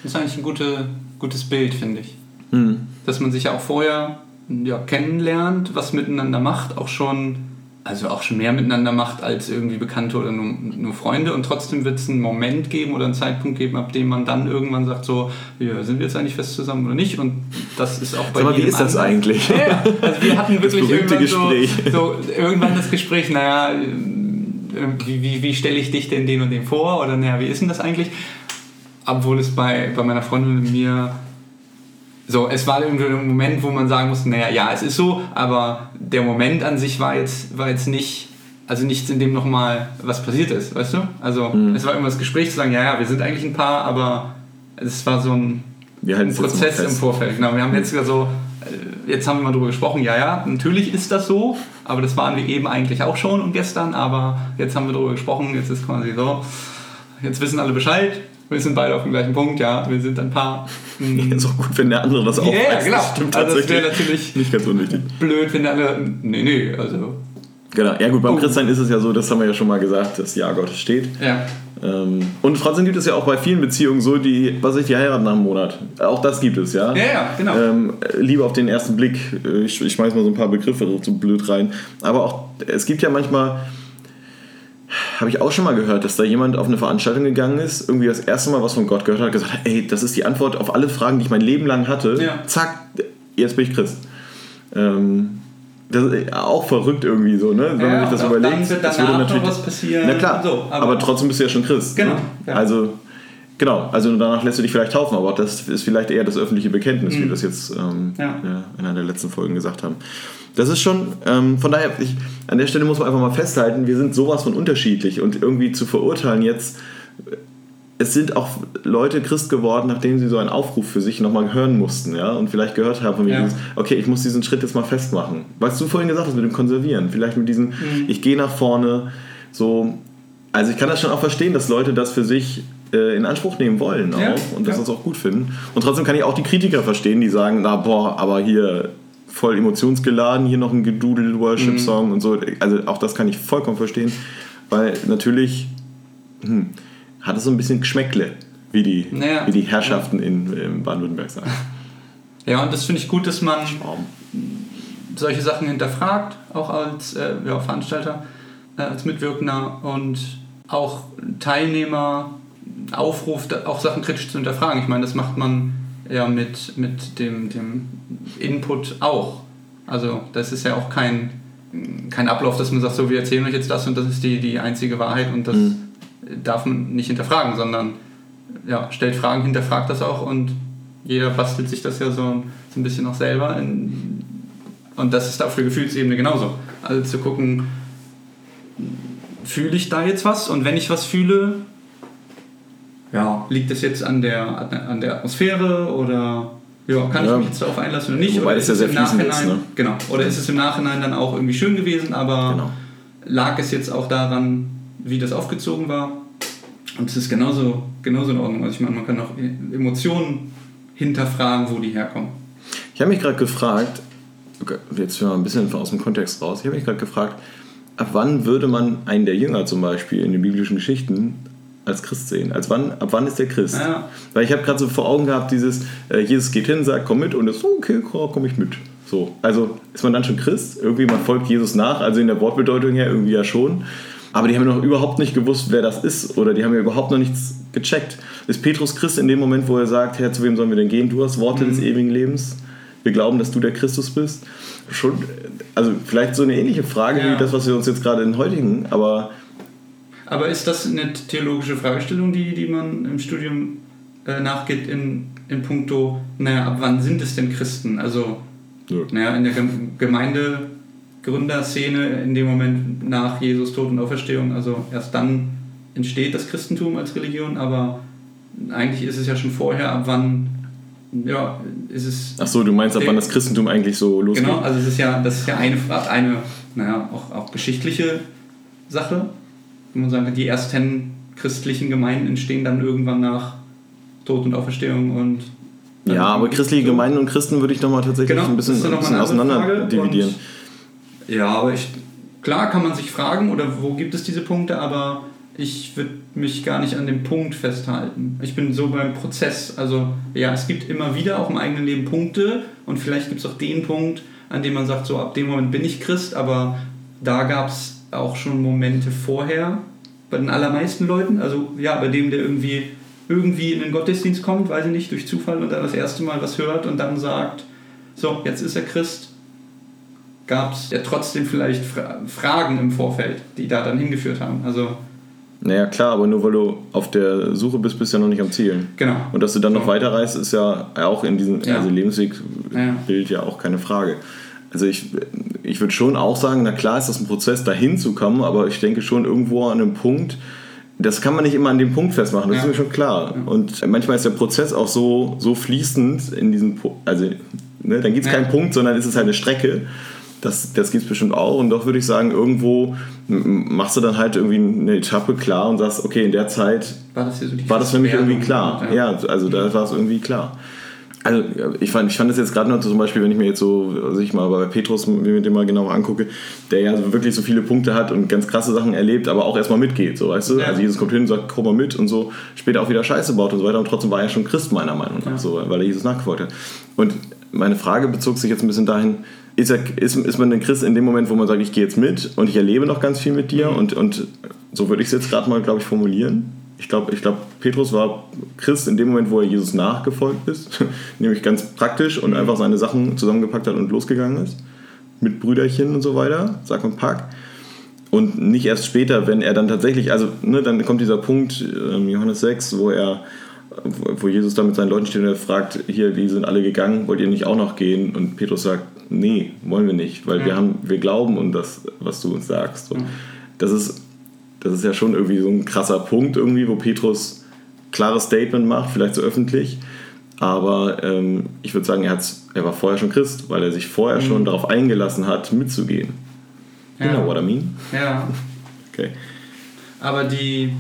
Das ist eigentlich ein gute, gutes Bild, finde ich. Mhm. Dass man sich ja auch vorher ja, kennenlernt, was miteinander macht, auch schon, also auch schon mehr miteinander macht als irgendwie Bekannte oder nur, nur Freunde und trotzdem wird es einen Moment geben oder einen Zeitpunkt geben, ab dem man dann irgendwann sagt, so, ja, sind wir jetzt eigentlich fest zusammen oder nicht? Und das ist auch bei Sag mal, wie ist das anders. eigentlich? Ja, also wir hatten wirklich irgendwann so, so irgendwann das Gespräch, naja, äh, wie, wie, wie stelle ich dich denn den und den vor? Oder naja, wie ist denn das eigentlich? Obwohl es bei, bei meiner Freundin und mir so, es war irgendwie ein Moment, wo man sagen musste, naja, ja, es ist so, aber der Moment an sich war jetzt, war jetzt nicht, also nichts, in dem nochmal was passiert ist, weißt du? Also Mhm. es war immer das Gespräch zu sagen, ja, ja, wir sind eigentlich ein Paar, aber es war so ein, ein Prozess im. Vorfeld. Genau, wir haben jetzt wieder so, äh, jetzt haben wir mal drüber gesprochen, ja, ja, natürlich ist das so, aber das waren wir eben eigentlich auch schon und gestern, aber jetzt haben wir drüber gesprochen, jetzt ist quasi so, jetzt wissen alle Bescheid, wir sind beide auf dem gleichen Punkt, ja, wir sind ein Paar. Ja, ist auch gut, wenn der andere das auch Ja, ja, weiß. genau. Das stimmt Also das wäre tatsächlich. natürlich Nicht ganz unwichtig. blöd, wenn alle. Nee, nee, also. Genau. Ja gut, beim Oh. Christsein ist es ja so, das haben wir ja schon mal gesagt, das Ja Gottes steht. Ja. Ähm, und trotzdem gibt es ja auch bei vielen Beziehungen so, die, was ich, die heiraten nach einem Monat. Auch das gibt es, ja. Ja, ja, genau. Ähm, Liebe auf den ersten Blick. Äh, Ich, ich schmeiß mal so ein paar Begriffe so blöd rein. Aber auch, es gibt ja manchmal, habe ich auch schon mal gehört, dass da jemand auf eine Veranstaltung gegangen ist, irgendwie das erste Mal was von Gott gehört hat, gesagt hat, ey, das ist die Antwort auf alle Fragen, die ich mein Leben lang hatte. Ja. Zack, jetzt bin ich Christ. Ähm, das ist auch verrückt irgendwie so, ne? Wenn Ja, man sich das überlegt. dann das würde noch was passieren. Na klar, So, aber, aber- trotzdem bist du ja schon Christ. Genau, Ne? ja. Also, genau, also danach lässt du dich vielleicht taufen, aber das ist vielleicht eher das öffentliche Bekenntnis, wie wir das jetzt ähm, Mhm. Ja, in einer der letzten Folgen gesagt haben. Das ist schon, ähm, von daher, ich, an der Stelle muss man einfach mal festhalten, wir sind sowas von unterschiedlich und irgendwie zu verurteilen jetzt, es sind auch Leute Christ geworden, nachdem sie so einen Aufruf für sich nochmal hören mussten, ja, und vielleicht gehört haben von mir, Ja. dieses, okay, ich muss diesen Schritt jetzt mal festmachen. Was du vorhin gesagt hast mit dem Konservieren, vielleicht mit diesem, Mhm. ich gehe nach vorne, so, also ich kann das schon auch verstehen, dass Leute das für sich äh, in Anspruch nehmen wollen auch Ja, und das ja. auch gut finden. Und trotzdem kann ich auch die Kritiker verstehen, die sagen, na boah, aber hier voll emotionsgeladen, hier noch ein gedudel Worship-Song Mhm. und so. Also auch das kann ich vollkommen verstehen, weil natürlich hm, hat es so ein bisschen Geschmäckle, wie die, Naja. wie die Herrschaften in, in Baden-Württemberg sagen. Ja, und das finde ich gut, dass man Warum? solche Sachen hinterfragt, auch als äh, ja, Veranstalter, äh, als Mitwirkender und auch Teilnehmer aufruft, auch Sachen kritisch zu hinterfragen. Ich meine, das macht man ja mit, mit dem, dem Input auch. Also das ist ja auch kein, kein Ablauf, dass man sagt, so wir erzählen euch jetzt das und das ist die, die einzige Wahrheit und das Mhm. darf man nicht hinterfragen, sondern ja, stellt Fragen, hinterfragt das auch und jeder bastelt sich das ja so, so ein bisschen auch selber. In, und das ist auf der Gefühlsebene genauso. Also zu gucken, fühle ich da jetzt was und wenn ich was fühle, ja, liegt das jetzt an der, an der Atmosphäre oder ja, kann Ja. ich mich jetzt darauf einlassen oder nicht? Wobei oder ja es sehr im fließend Nachhinein, ist, ne? Genau. Oder ist es im Nachhinein dann auch irgendwie schön gewesen, aber Genau. lag es jetzt auch daran, wie das aufgezogen war? Und es ist genauso, genauso in Ordnung. Also ich meine, man kann auch Emotionen hinterfragen, wo die herkommen. Ich habe mich gerade gefragt, okay, jetzt mal ein bisschen aus dem Kontext raus, ich habe mich gerade gefragt, ab wann würde man einen der Jünger zum Beispiel in den biblischen Geschichten als Christ sehen? Als wann, ab wann ist der Christ? Ja. Weil ich habe gerade so vor Augen gehabt, dieses, äh, Jesus geht hin, sagt, komm mit und ist so, okay, komme ich mit. So, also ist man dann schon Christ? Irgendwie, man folgt Jesus nach, also in der Wortbedeutung her irgendwie ja schon. Aber die haben noch überhaupt nicht gewusst, wer das ist oder die haben ja überhaupt noch nichts gecheckt. Ist Petrus Christ in dem Moment, wo er sagt, Herr, zu wem sollen wir denn gehen? Du hast Worte des ewigen Lebens. Wir glauben, dass du der Christus bist. Schon, also vielleicht so eine ähnliche Frage Ja. wie das, was wir uns jetzt gerade in heutigen, aber Aber ist das eine theologische Fragestellung, die, die man im Studium äh, nachgeht in, in puncto, naja, ab wann sind es denn Christen? Also, Nö. naja, in der Gem- Gemeindegründerszene in dem Moment nach Jesus Tod und Auferstehung, also erst dann entsteht das Christentum als Religion, aber eigentlich ist es ja schon vorher, ab wann, ja, ist es ach so, du meinst, ab wann das Christentum eigentlich so losgeht? Genau, also es ist ja, das ist ja eine, eine naja, auch, auch geschichtliche Sache. Wenn man sagen, die ersten christlichen Gemeinden entstehen dann irgendwann nach Tod und Auferstehung und Ja, aber christliche so. Gemeinden und Christen würde ich nochmal tatsächlich Genau, ein bisschen, ein bisschen auseinander dividieren. Ja, aber ich, klar kann man sich fragen, oder wo gibt es diese Punkte, aber ich würde mich gar nicht an dem Punkt festhalten. Ich bin so beim Prozess. Also ja, es gibt immer wieder auch im eigenen Leben Punkte und vielleicht gibt es auch den Punkt, an dem man sagt, so ab dem Moment bin ich Christ, aber da gab es auch schon Momente vorher bei den allermeisten Leuten. Also ja, bei dem, der irgendwie irgendwie in den Gottesdienst kommt, weiß ich nicht, durch Zufall und dann das erste Mal was hört und dann sagt, so, jetzt ist er Christ, gab es ja trotzdem vielleicht Fra Fragen im Vorfeld, die da dann hingeführt haben. Also, Naja, klar, aber nur weil du auf der Suche bist, bist du ja noch nicht am Zielen. genau. Und dass du dann noch So. weiterreist, ist ja auch in diesem Ja. also Lebenswegbild ja. auch keine Frage. Also ich, ich würde schon auch sagen, na klar ist das ein Prozess, dahin zu kommen, aber ich denke schon irgendwo an einem Punkt, das kann man nicht immer an dem Punkt festmachen, das Ja. ist mir schon klar. Und manchmal ist der Prozess auch so, so fließend in diesem also ne, dann gibt es Ja. keinen Punkt, sondern es ist halt eine Strecke. Das, das gibt es bestimmt auch und doch würde ich sagen, irgendwo machst du dann halt irgendwie eine Etappe klar und sagst, okay, in der Zeit War das so war das für mich irgendwie klar. Ja, also da war es irgendwie klar. Also ich fand, ich fand das jetzt gerade noch zum Beispiel, wenn ich mir jetzt so, also ich mal bei Petrus mir den mal genauer angucke, der ja so wirklich so viele Punkte hat und ganz krasse Sachen erlebt, aber auch erstmal mitgeht, so weißt du? Ja. Also Jesus kommt hin und sagt, komm mal mit und so, später auch wieder Scheiße baut und so weiter und trotzdem war er schon Christ meiner Meinung nach, Ja. so, weil er Jesus nachgefolgt hat. Und meine Frage bezog sich jetzt ein bisschen dahin, ist, er, ist, ist man ein Christ in dem Moment, wo man sagt, ich gehe jetzt mit und ich erlebe noch ganz viel mit dir Mhm. und, und so würde ich es jetzt gerade mal, glaube ich, formulieren. Ich glaube, ich glaub, Petrus war Christ in dem Moment, wo er Jesus nachgefolgt ist, nämlich ganz praktisch und einfach seine Sachen zusammengepackt hat und losgegangen ist. Mit Brüderchen und so weiter, Sack und Pack. Und nicht erst später, wenn er dann tatsächlich, also ne, dann kommt dieser Punkt, ähm, Johannes 6, wo er, wo Jesus da mit seinen Leuten steht und er fragt, hier, die sind alle gegangen, wollt ihr nicht auch noch gehen? Und Petrus sagt, nee, wollen wir nicht, weil wir Ja. haben, wir glauben und das, was du uns sagst. So. Ja. Das ist, das ist ja schon irgendwie so ein krasser Punkt irgendwie, wo Petrus klares Statement macht, vielleicht so öffentlich. Aber ähm, ich würde sagen, er, er war vorher schon Christ, weil er sich vorher Mhm. schon darauf eingelassen hat, mitzugehen. You Ja. know what I mean? Ja, Okay. aber die,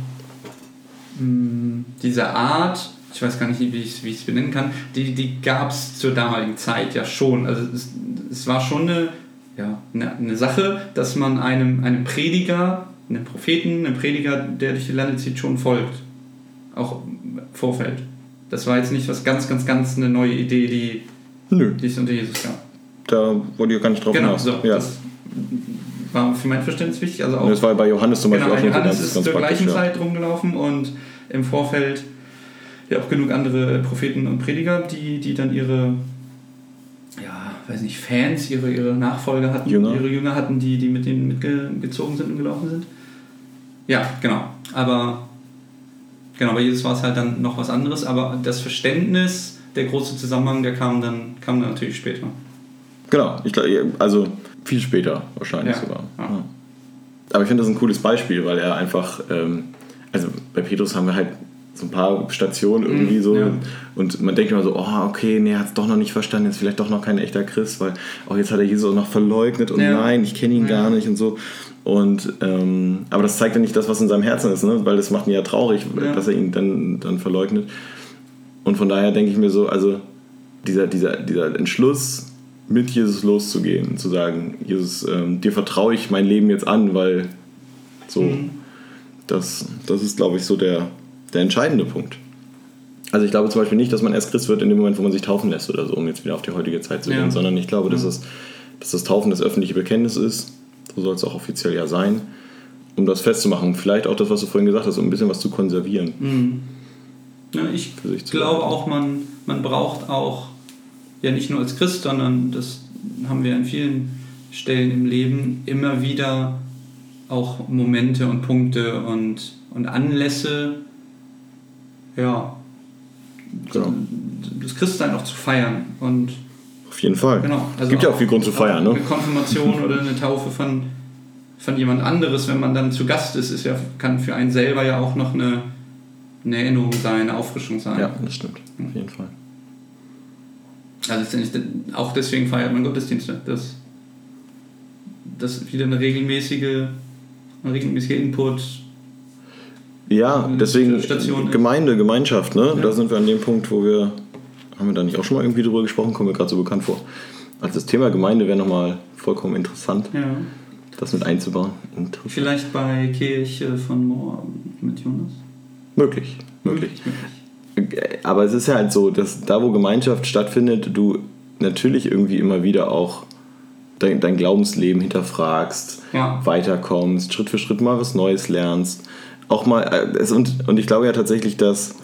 mh, diese Art, ich weiß gar nicht, wie ich es benennen kann, die, die gab es zur damaligen Zeit ja schon. Also es, es war schon eine, ja, eine, eine Sache, dass man einem, einem Prediger, einem Propheten, einem Prediger, der durch die Lande zieht, schon folgt. Auch im Vorfeld. Das war jetzt nicht was ganz, ganz, ganz eine neue Idee, die, Nö, die es unter Jesus gab. da wollte ich gar nicht drauf Genau, hinaus. so. ja. Das war für mein Verständnis wichtig. Also auch das war bei Johannes zum Genau, Beispiel auch schon so Johannes ist zur gleichen Ja. Zeit rumgelaufen und im Vorfeld ja auch genug andere Propheten und Prediger, die, die dann ihre, ja, weiß nicht, Fans, ihre, ihre Nachfolger hatten, Jünger. ihre Jünger hatten, die, die mit denen mitgezogen sind und gelaufen sind. Ja, genau. Aber genau, bei Jesus war es halt dann noch was anderes, aber das Verständnis, der große Zusammenhang, der kam dann, kam dann natürlich später. Genau, ich glaube, also viel später wahrscheinlich Ja, sogar. ja. Ja. Aber ich finde das ein cooles Beispiel, weil er einfach, ähm, also bei Petrus haben wir halt so ein paar Stationen irgendwie Mhm, so ja. und man denkt immer so, oh okay, nee, er hat es doch noch nicht verstanden, jetzt vielleicht doch noch kein echter Christ, weil oh, jetzt hat er Jesus auch noch verleugnet und Ja. nein, ich kenne ihn Ja. gar nicht und so. Und ähm, aber das zeigt ja nicht das, was in seinem Herzen ist, ne? weil das macht ihn ja traurig, Ja. dass er ihn dann, dann verleugnet. Und von daher denke ich mir so, also dieser, dieser, dieser Entschluss, mit Jesus loszugehen zu sagen, Jesus, ähm, dir vertraue ich mein Leben jetzt an, weil so, Mhm. das, das ist, glaube ich, so der, der entscheidende Punkt. Also ich glaube zum Beispiel nicht, dass man erst Christ wird in dem Moment, wo man sich taufen lässt oder so, um jetzt wieder auf die heutige Zeit zu Ja. gehen, sondern ich glaube, dass, Ja. es, dass das Taufen das öffentliche Bekenntnis ist, so soll es auch offiziell ja sein, um das festzumachen. Vielleicht auch das, was du vorhin gesagt hast, um ein bisschen was zu konservieren. Mhm. Ja, ich glaube auch, man, man braucht auch, ja nicht nur als Christ, sondern das haben wir an vielen Stellen im Leben, immer wieder auch Momente und Punkte und, und Anlässe, ja, Genau. das Christsein auch zu feiern. Und Auf jeden Fall. genau. es gibt ja auch viel Grund zu feiern, ne? Eine Konfirmation oder eine Taufe von, von jemand anderes, wenn man dann zu Gast ist, ist ja, kann für einen selber ja auch noch eine, eine Erinnerung sein, eine Auffrischung sein. Ja, das stimmt. Auf jeden Fall. Also auch deswegen feiert man Gottesdienste. Das, das wieder eine regelmäßige, ein regelmäßiger Input. Ja, deswegen Station ist. Gemeinde, Gemeinschaft, ne? Ja. Da sind wir an dem Punkt, wo wir, haben wir da nicht auch schon mal irgendwie drüber gesprochen, kommen mir gerade so bekannt vor. Also das Thema Gemeinde wäre nochmal vollkommen interessant, Ja. das mit einzubauen. Vielleicht bei Kirche von morgen mit Jonas. Möglich, möglich. möglich. Aber es ist ja halt so, dass da, wo Gemeinschaft stattfindet, du natürlich irgendwie immer wieder auch dein, dein Glaubensleben hinterfragst, Ja. weiterkommst, Schritt für Schritt mal was Neues lernst. Auch mal, äh, und, und ich glaube ja tatsächlich, dass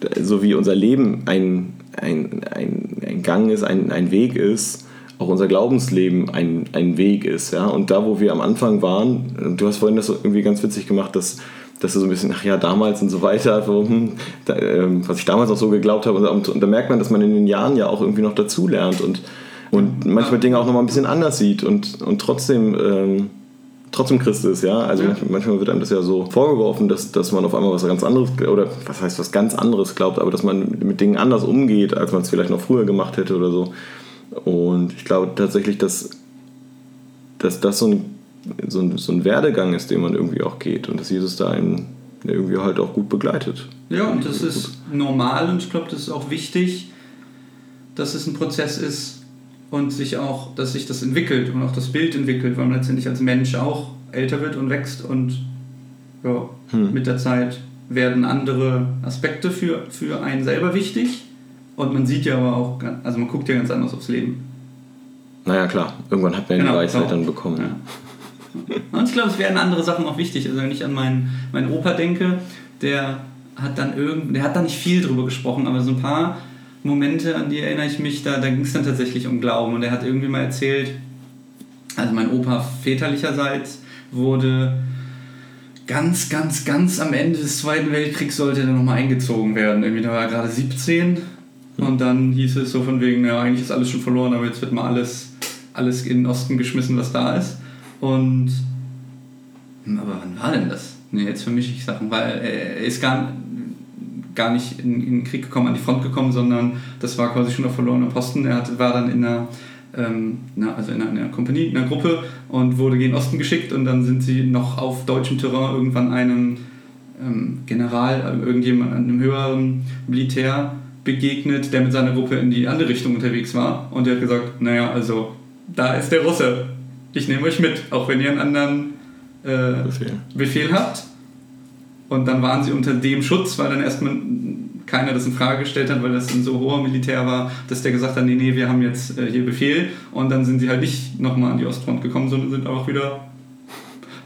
äh, so wie unser Leben ein, ein, ein, ein Gang ist, ein, ein Weg ist, auch unser Glaubensleben ein, ein Weg ist. Ja? Und da, wo wir am Anfang waren, du hast vorhin das irgendwie ganz witzig gemacht, dass, dass du so ein bisschen, ach ja, damals und so weiter, so, hm, da, ähm, was ich damals auch so geglaubt habe. Und, und da merkt man, dass man in den Jahren ja auch irgendwie noch dazu lernt und, und manchmal Dinge auch nochmal ein bisschen anders sieht und, und trotzdem. Ähm, trotzdem Christ ist, ja. Also Ja. manchmal- wird einem das ja so vorgeworfen, dass, dass man auf einmal was ganz anderes, oder was heißt was ganz anderes glaubt, aber dass man mit Dingen anders umgeht, als man es vielleicht noch früher gemacht hätte oder so. Und ich glaube tatsächlich, dass, dass das so ein, so, ein, so ein Werdegang ist, den man irgendwie auch geht und dass Jesus da einen irgendwie halt auch gut begleitet. Ja, und das ist normal und ich glaube, das ist auch wichtig, dass es ein Prozess ist und sich auch, dass sich das entwickelt und auch das Bild entwickelt, weil man letztendlich als Mensch auch älter wird und wächst und ja, Hm. mit der Zeit werden andere Aspekte für, für einen selber wichtig und man sieht ja aber auch, also man guckt ja ganz anders aufs Leben. Naja, klar, irgendwann hat man Genau, die Weisheit so. dann bekommen. Ja. Und ich glaube, es werden andere Sachen auch wichtig. Also wenn ich an meinen, meinen Opa denke, der hat dann irgend, der hat da nicht viel drüber gesprochen, aber so ein paar Momente, an die erinnere ich mich, da, da ging es dann tatsächlich um Glauben. Und er hat irgendwie mal erzählt, also mein Opa väterlicherseits wurde ganz, ganz, ganz am Ende des Zweiten Weltkriegs sollte er nochmal eingezogen werden. Irgendwie, da war er gerade 17 und dann hieß es so von wegen, naja, eigentlich ist alles schon verloren, aber jetzt wird mal alles, alles in den Osten geschmissen, was da ist. Und. Hm, Aber wann war denn das? Ne, jetzt vermische ich Sachen, weil er ist gar, gar nicht in, in den Krieg gekommen, an die Front gekommen, sondern das war quasi schon auf verlorener Posten. Er hat, war dann in einer, ähm, na, also in einer, in einer Kompanie, in einer Gruppe und wurde gegen Osten geschickt und dann sind sie noch auf deutschem Terrain irgendwann einem ähm, General, irgendjemand, einem höheren Militär begegnet, der mit seiner Gruppe in die andere Richtung unterwegs war und der hat gesagt, naja, also da ist der Russe, ich nehme euch mit, auch wenn ihr einen anderen äh, Befehl. Befehl habt. Und dann waren sie unter dem Schutz, weil dann erstmal keiner das in Frage gestellt hat, weil das ein so hoher Militär war, dass der gesagt hat, nee, nee, wir haben jetzt äh, hier Befehl. Und dann sind sie halt nicht nochmal an die Ostfront gekommen, sondern sind einfach wieder,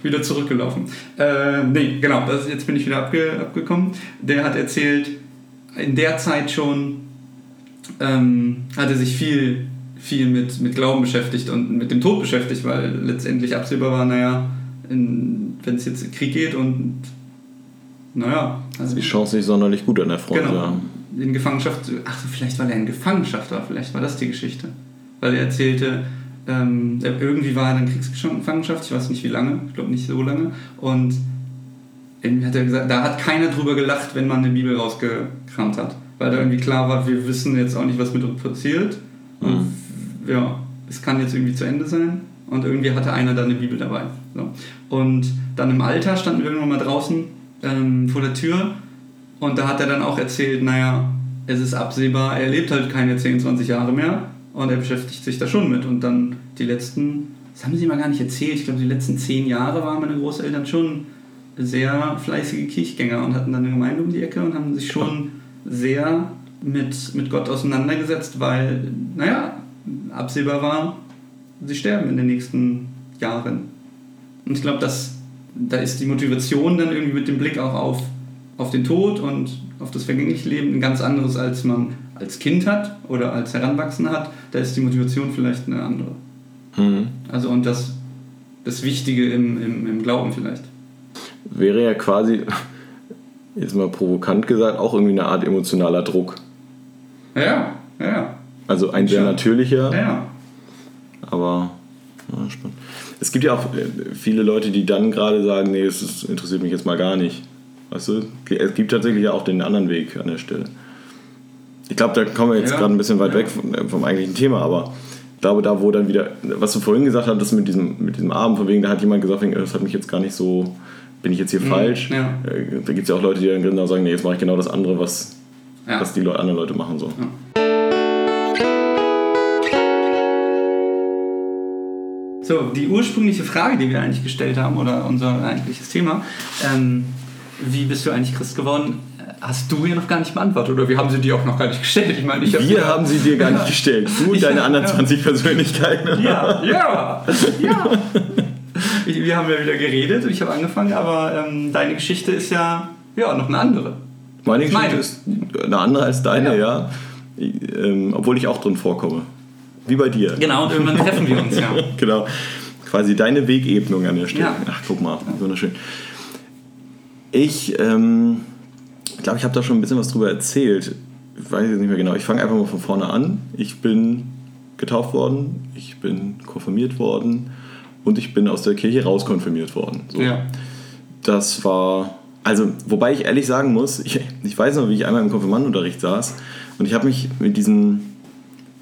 wieder zurückgelaufen. Äh, nee, genau, das, jetzt bin ich wieder abge, abgekommen. Der hat erzählt, in der Zeit schon ähm, hat er sich viel, viel mit, mit Glauben beschäftigt und mit dem Tod beschäftigt, weil letztendlich absehbar war, naja, wenn es jetzt Krieg geht und naja. Also die Chance nicht sonderlich gut an der Front. Genau. Ja. In Gefangenschaft, ach so, vielleicht weil er in Gefangenschaft war, vielleicht war das die Geschichte. Weil er erzählte, ähm, irgendwie war er dann Kriegsgefangenschaft, ich weiß nicht wie lange, ich glaube nicht so lange. Und irgendwie hat er gesagt, da hat keiner drüber gelacht, wenn man eine Bibel rausgekramt hat. Weil da irgendwie klar war, wir wissen jetzt auch nicht, was mit uns passiert. Und ja, es kann jetzt irgendwie zu Ende sein. Und irgendwie hatte einer da eine Bibel dabei. So. Und dann im Alter standen wir irgendwann mal draußen ähm, vor der Tür und da hat er dann auch erzählt, naja, es ist absehbar, er lebt halt keine 10, 20 Jahre mehr und er beschäftigt sich da schon mit. Und dann die letzten, das haben sie mal gar nicht erzählt, ich glaube die letzten 10 Jahre waren meine Großeltern schon sehr fleißige Kirchgänger und hatten dann eine Gemeinde um die Ecke und haben sich schon sehr mit, mit Gott auseinandergesetzt, weil, naja, absehbar war, sie sterben in den nächsten Jahren. Und ich glaube, dass da ist die Motivation dann irgendwie mit dem Blick auch auf, auf den Tod und auf das vergängliche Leben ein ganz anderes, als man als Kind hat oder als Heranwachsender hat. Da ist die Motivation vielleicht eine andere. Mhm. Also und das, das Wichtige im, im, im Glauben vielleicht. Wäre ja quasi, jetzt mal provokant gesagt, auch irgendwie eine Art emotionaler Druck. Ja, ja, ja. Also ein sehr natürlicher, Ja, ja. aber ja, spannend. Es gibt ja auch äh, viele Leute, die dann gerade sagen, nee, es interessiert mich jetzt mal gar nicht. Weißt du? Es gibt tatsächlich ja auch den anderen Weg an der Stelle. Ich glaube, da kommen wir jetzt Ja. gerade ein bisschen weit Ja. weg vom, äh, vom eigentlichen Thema, aber ich glaube, da wo dann wieder, was du vorhin gesagt hattest mit diesem, mit diesem Abend, von wegen, da hat jemand gesagt, das hat mich jetzt gar nicht so, bin ich jetzt hier falsch. Mhm. ja. Äh, Da gibt es ja auch Leute, die dann genau sagen, nee, jetzt mache ich genau das andere, was, was die Leute, anderen Leute machen. So. So, die ursprüngliche Frage, die wir eigentlich gestellt haben, oder unser eigentliches Thema, ähm, wie bist du eigentlich Christ geworden, hast du ja noch gar nicht beantwortet. Oder wir haben sie dir auch noch gar nicht gestellt. Ich meine, ich hab- Wir haben sie dir gar nicht gestellt. Du und Ich- deine anderen ja. 20 Persönlichkeiten. Ja, ja, ja. Ich- Wir haben ja wieder geredet und ich habe angefangen, aber ähm, deine Geschichte ist ja, ja noch eine andere. Meine Geschichte Meine. ist eine andere als deine, ja. Ja. Ähm, obwohl ich auch drin vorkomme. Wie bei dir. Genau, und irgendwann treffen wir uns ja. genau. Quasi deine Wegebnung an der Stelle. Ja. Ach, guck mal, wunderschön. Ich ähm, glaube, ich habe da schon ein bisschen was drüber erzählt. Ich weiß jetzt nicht mehr genau. Ich fange einfach mal von vorne an. Ich bin getauft worden, ich bin konfirmiert worden und ich bin aus der Kirche rauskonfirmiert worden. So. Ja. Das war, also, wobei ich ehrlich sagen muss, ich, ich weiß noch, wie ich einmal im Konfirmandenunterricht saß und ich habe mich mit diesen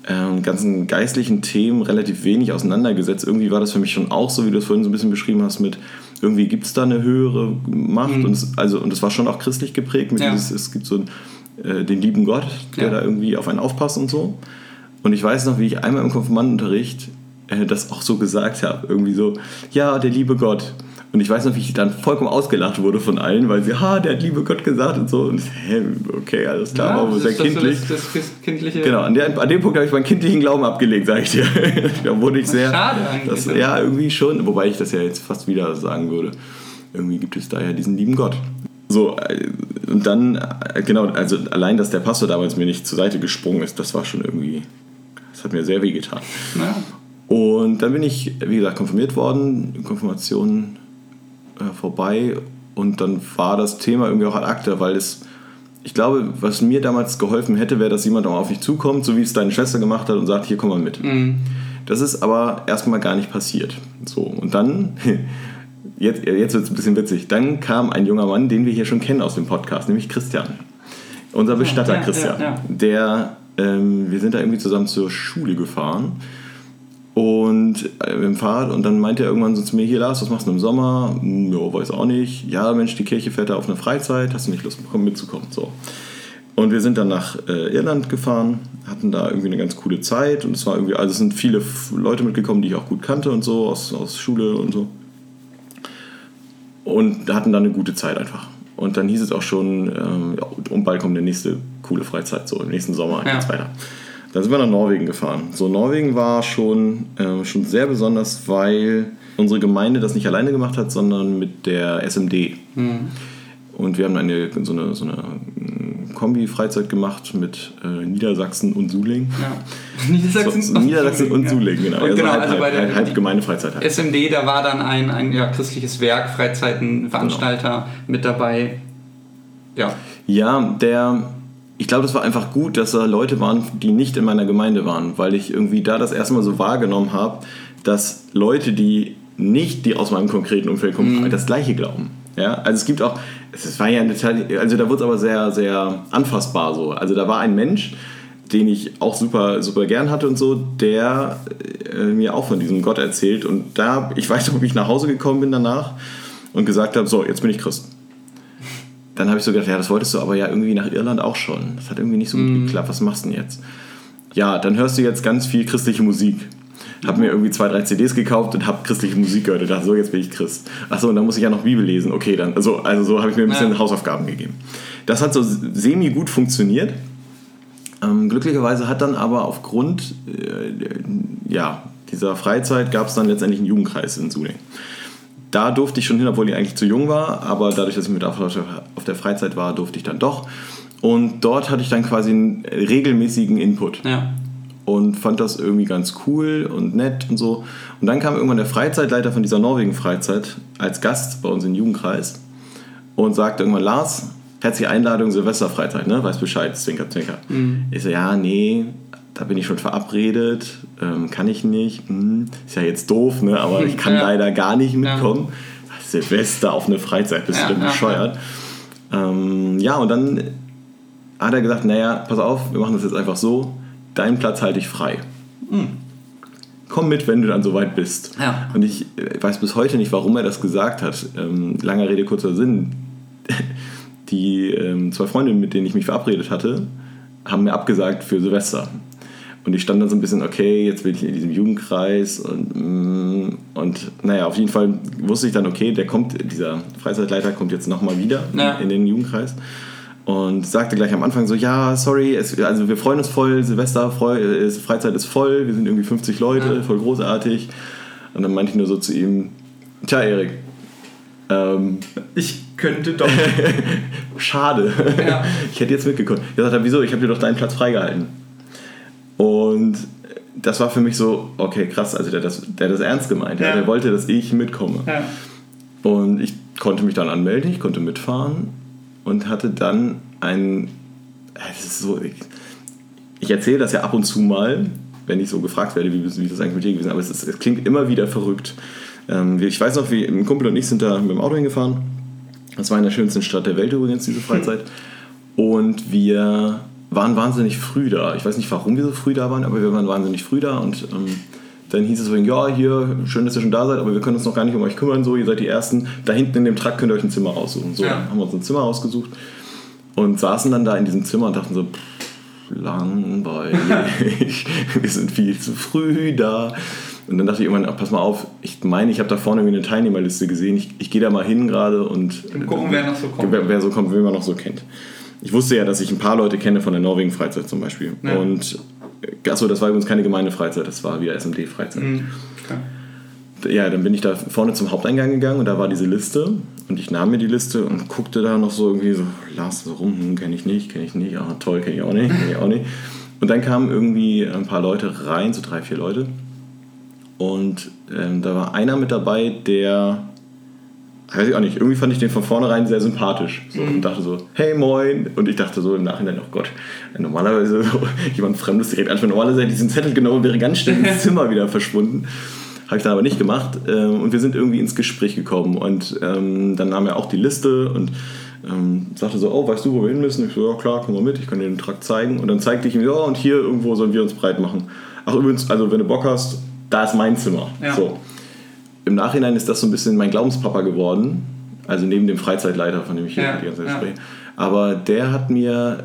ähm, ganzen geistlichen Themen relativ wenig auseinandergesetzt. Irgendwie war das für mich schon auch so, wie du es vorhin so ein bisschen beschrieben hast, mit irgendwie gibt es da eine höhere Macht und es, also und es war schon auch christlich geprägt mit Ja. dieses, es gibt so einen, äh, den lieben Gott, der Ja. da irgendwie auf einen aufpasst und so. Und ich weiß noch, wie ich einmal im Konfirmandenunterricht äh, das auch so gesagt habe. Irgendwie so, ja, der liebe Gott. Und ich weiß noch, wie ich dann vollkommen ausgelacht wurde von allen, weil sie, ha, der hat liebe Gott gesagt und so. Und ich, hä, okay, alles klar, wohl das sehr doch so kindlich. Das, das kindliche. Genau, an, der, an dem Punkt habe ich meinen kindlichen Glauben abgelegt, sage ich dir. da wurde ich sehr. Schade eigentlich, Das, ja, irgendwie schon, wobei ich das ja jetzt fast wieder sagen würde. Irgendwie gibt es da ja diesen lieben Gott. So, äh, und dann, äh, genau, also allein, dass der Pastor damals mir nicht zur Seite gesprungen ist, das war schon irgendwie, das hat mir sehr weh getan. Ja. Und dann bin ich, wie gesagt, konfirmiert worden, Konfirmation äh, vorbei und dann war das Thema irgendwie auch ad acta, weil es, ich glaube, was mir damals geholfen hätte, wäre, dass jemand auch auf mich zukommt, so wie es deine Schwester gemacht hat und sagt, hier komm mal mit. Mhm. Das ist aber erstmal gar nicht passiert. So, und dann, jetzt, jetzt wird es ein bisschen witzig, dann kam ein junger Mann, den wir hier schon kennen aus dem Podcast, nämlich Christian. Unser Bestatter ja, Christian. ja, ja. Der, ähm, wir sind da irgendwie zusammen zur Schule gefahren und äh, dem Fahrrad und dann meinte er irgendwann so zu mir, hier Lars, was machst du im Sommer? Hm, Ja, weiß auch nicht. Ja, Mensch, die Kirche fährt da auf eine Freizeit, hast du nicht Lust komm, mitzukommen? So. Und wir sind dann nach äh, Irland gefahren, hatten da irgendwie eine ganz coole Zeit und es war irgendwie, also es sind viele Leute mitgekommen, die ich auch gut kannte und so, aus, aus Schule und so. Und hatten da eine gute Zeit einfach. Und dann hieß es auch schon, ähm, ja, und bald kommt der nächste coole Freizeit, so im nächsten Sommer Ja. geht's weiter. Dann sind wir nach Norwegen gefahren. So, Norwegen war schon, ähm, schon sehr besonders, weil unsere Gemeinde das nicht alleine gemacht hat, sondern mit der SMD. Und wir haben eine, so eine, so eine mm, Kombi-Freizeit gemacht mit äh, Niedersachsen und Suling. Ja. Niedersachsen, So, Niedersachsen und Suling, genau. Und genau, halb, also bei der halb, halb Gemeindefreizeit halt. SMD, da war dann ein, ein ja, christliches Werk, Freizeitenveranstalter mit dabei. Ja. Ja, der. Ich glaube, das war einfach gut, dass da Leute waren, die nicht in meiner Gemeinde waren, weil ich irgendwie da das erste Mal so wahrgenommen habe, dass Leute, die nicht, die aus meinem konkreten Umfeld kommen, das Gleiche glauben. Ja, also es gibt auch, es war ja eine Teil, also da wurde es aber sehr, sehr anfassbar so. Also da war ein Mensch, den ich auch super, super gern hatte und so, der äh, mir auch von diesem Gott erzählt und da, ich weiß noch, wie ich nach Hause gekommen bin danach und gesagt habe, so, jetzt bin ich Christ dann habe ich so gedacht, ja, das wolltest du aber ja irgendwie nach Irland auch schon. Das hat irgendwie nicht so gut geklappt. Was machst du denn jetzt? Ja, dann hörst du jetzt ganz viel christliche Musik. Hab mir irgendwie zwei, drei CDs gekauft und hab christliche Musik gehört und dachte, so, jetzt bin ich Christ. Achso, und dann muss ich ja noch Bibel lesen. Okay, dann, also, also so habe ich mir ein bisschen Ja. Hausaufgaben gegeben. Das hat so semi gut funktioniert. Ähm, glücklicherweise hat dann aber aufgrund äh, ja, dieser Freizeit gab es dann letztendlich einen Jugendkreis in Suling da durfte ich schon hin, obwohl ich eigentlich zu jung war, aber dadurch, dass ich mit auf der, auf der Freizeit war, durfte ich dann doch. Und dort hatte ich dann quasi einen regelmäßigen Input Ja. und fand das irgendwie ganz cool und nett und so. Und dann kam irgendwann der Freizeitleiter von dieser Norwegen-Freizeit als Gast bei uns im Jugendkreis und sagte irgendwann, Lars, herzliche Einladung, Silvesterfreizeit, ne? Weiß Bescheid, zwinker, zwinker. Ich so, ja, nee, da bin ich schon verabredet, ähm, kann ich nicht. Hm, ist ja jetzt doof, ne? Aber ich kann Ja. leider gar nicht mitkommen. Silvester auf eine Freizeit, bist Ja, du denn ja, bescheuert? Ähm, ja, und dann hat er gesagt, naja, pass auf, wir machen das jetzt einfach so, deinen Platz halte ich frei. Komm mit, wenn du dann soweit bist. Ja. Und ich äh, weiß bis heute nicht, warum er das gesagt hat. Ähm, langer Rede, kurzer Sinn. Die ähm, zwei Freundinnen, mit denen ich mich verabredet hatte, haben mir abgesagt für Silvester. Und ich stand dann so ein bisschen, okay, jetzt bin ich in diesem Jugendkreis und, mm, und naja, auf jeden Fall wusste ich dann, okay, der kommt, dieser Freizeitleiter kommt jetzt nochmal wieder Ja. in den Jugendkreis und sagte gleich am Anfang so, ja, sorry, es, also wir freuen uns voll, Silvester, freu, Freizeit ist voll, wir sind irgendwie 50 Leute, Ja. voll großartig. Und dann meinte ich nur so zu ihm, tja, Erik, ähm, Ich könnte doch. schade. Ja. Ich hätte jetzt mitgekommen. Er sagte, wieso? Ich habe dir doch deinen Platz freigehalten. Und das war für mich so, okay, krass, also der hat das, der das ernst gemeint. Ja. Ja. Der wollte, dass ich mitkomme. ja. Und ich konnte mich dann anmelden, ich konnte mitfahren und hatte dann ein. Das ist so, ich, ich erzähle das ja ab und zu mal, wenn ich so gefragt werde, wie, wie das eigentlich mit dir gewesen ist, aber es, ist, es klingt immer wieder verrückt. Ähm, ich weiß noch, wie ein Kumpel und ich sind da mit dem Auto hingefahren. Das war in der schönsten Stadt der Welt übrigens, diese Freizeit. Und wir waren wahnsinnig früh da. Ich weiß nicht, warum wir so früh da waren, aber wir waren wahnsinnig früh da und ähm, dann hieß es so, ja, hier, schön, dass ihr schon da seid, aber wir können uns noch gar nicht um euch kümmern, so, ihr seid die Ersten. Da hinten in dem Trakt könnt ihr euch ein Zimmer aussuchen. So, Ja. haben wir uns ein Zimmer ausgesucht und saßen dann da in diesem Zimmer und dachten so, pff, langweilig, wir sind viel zu früh da. Und dann dachte ich irgendwann, ach, pass mal auf, ich meine, ich habe da vorne irgendwie eine Teilnehmerliste gesehen, ich, ich gehe da mal hin gerade und, Und gucken, wer noch so kommt. Wer, wer so kommt, wen man noch so kennt. Ich wusste ja, dass ich ein paar Leute kenne von der Norwegen-Freizeit zum Beispiel. Ja. Und achso, das war übrigens keine Gemeindefreizeit, das war wieder SMD-Freizeit. Mhm. Ja, dann bin ich da vorne zum Haupteingang gegangen und da war diese Liste und ich nahm mir die Liste und guckte da noch so irgendwie so, las so rum, hm, kenne ich nicht, kenne ich nicht, ah toll, kenne ich auch nicht, kenne ich auch nicht. Und dann kamen irgendwie ein paar Leute rein, so drei, vier Leute. Und ähm, da war einer mit dabei, der, weiß ich auch nicht, irgendwie fand ich den von vornherein sehr sympathisch. So, Und dachte so, hey moin. Und ich dachte so im Nachhinein, oh Gott, normalerweise so, jemand Fremdes direkt ansprechen. Normalerweise hätte ich diesen Zettel genommen und wäre ganz schnell ins Zimmer wieder verschwunden. Habe ich dann aber nicht gemacht. Ähm, und wir sind irgendwie ins Gespräch gekommen. Und ähm, dann nahm er auch die Liste und ähm, sagte so, oh, weißt du, wo wir hin müssen? Ich so, ja klar, komm mal mit, ich kann dir den Trakt zeigen. Und dann zeigte ich ihm, ja, und hier irgendwo sollen wir uns breit machen. Ach übrigens, also wenn du Bock hast, da ist mein Zimmer. Ja. So. Im Nachhinein ist das so ein bisschen mein Glaubenspapa geworden. Also neben dem Freizeitleiter, von dem ich hier Ja, die ganze Zeit ja. spreche. Aber der hat mir,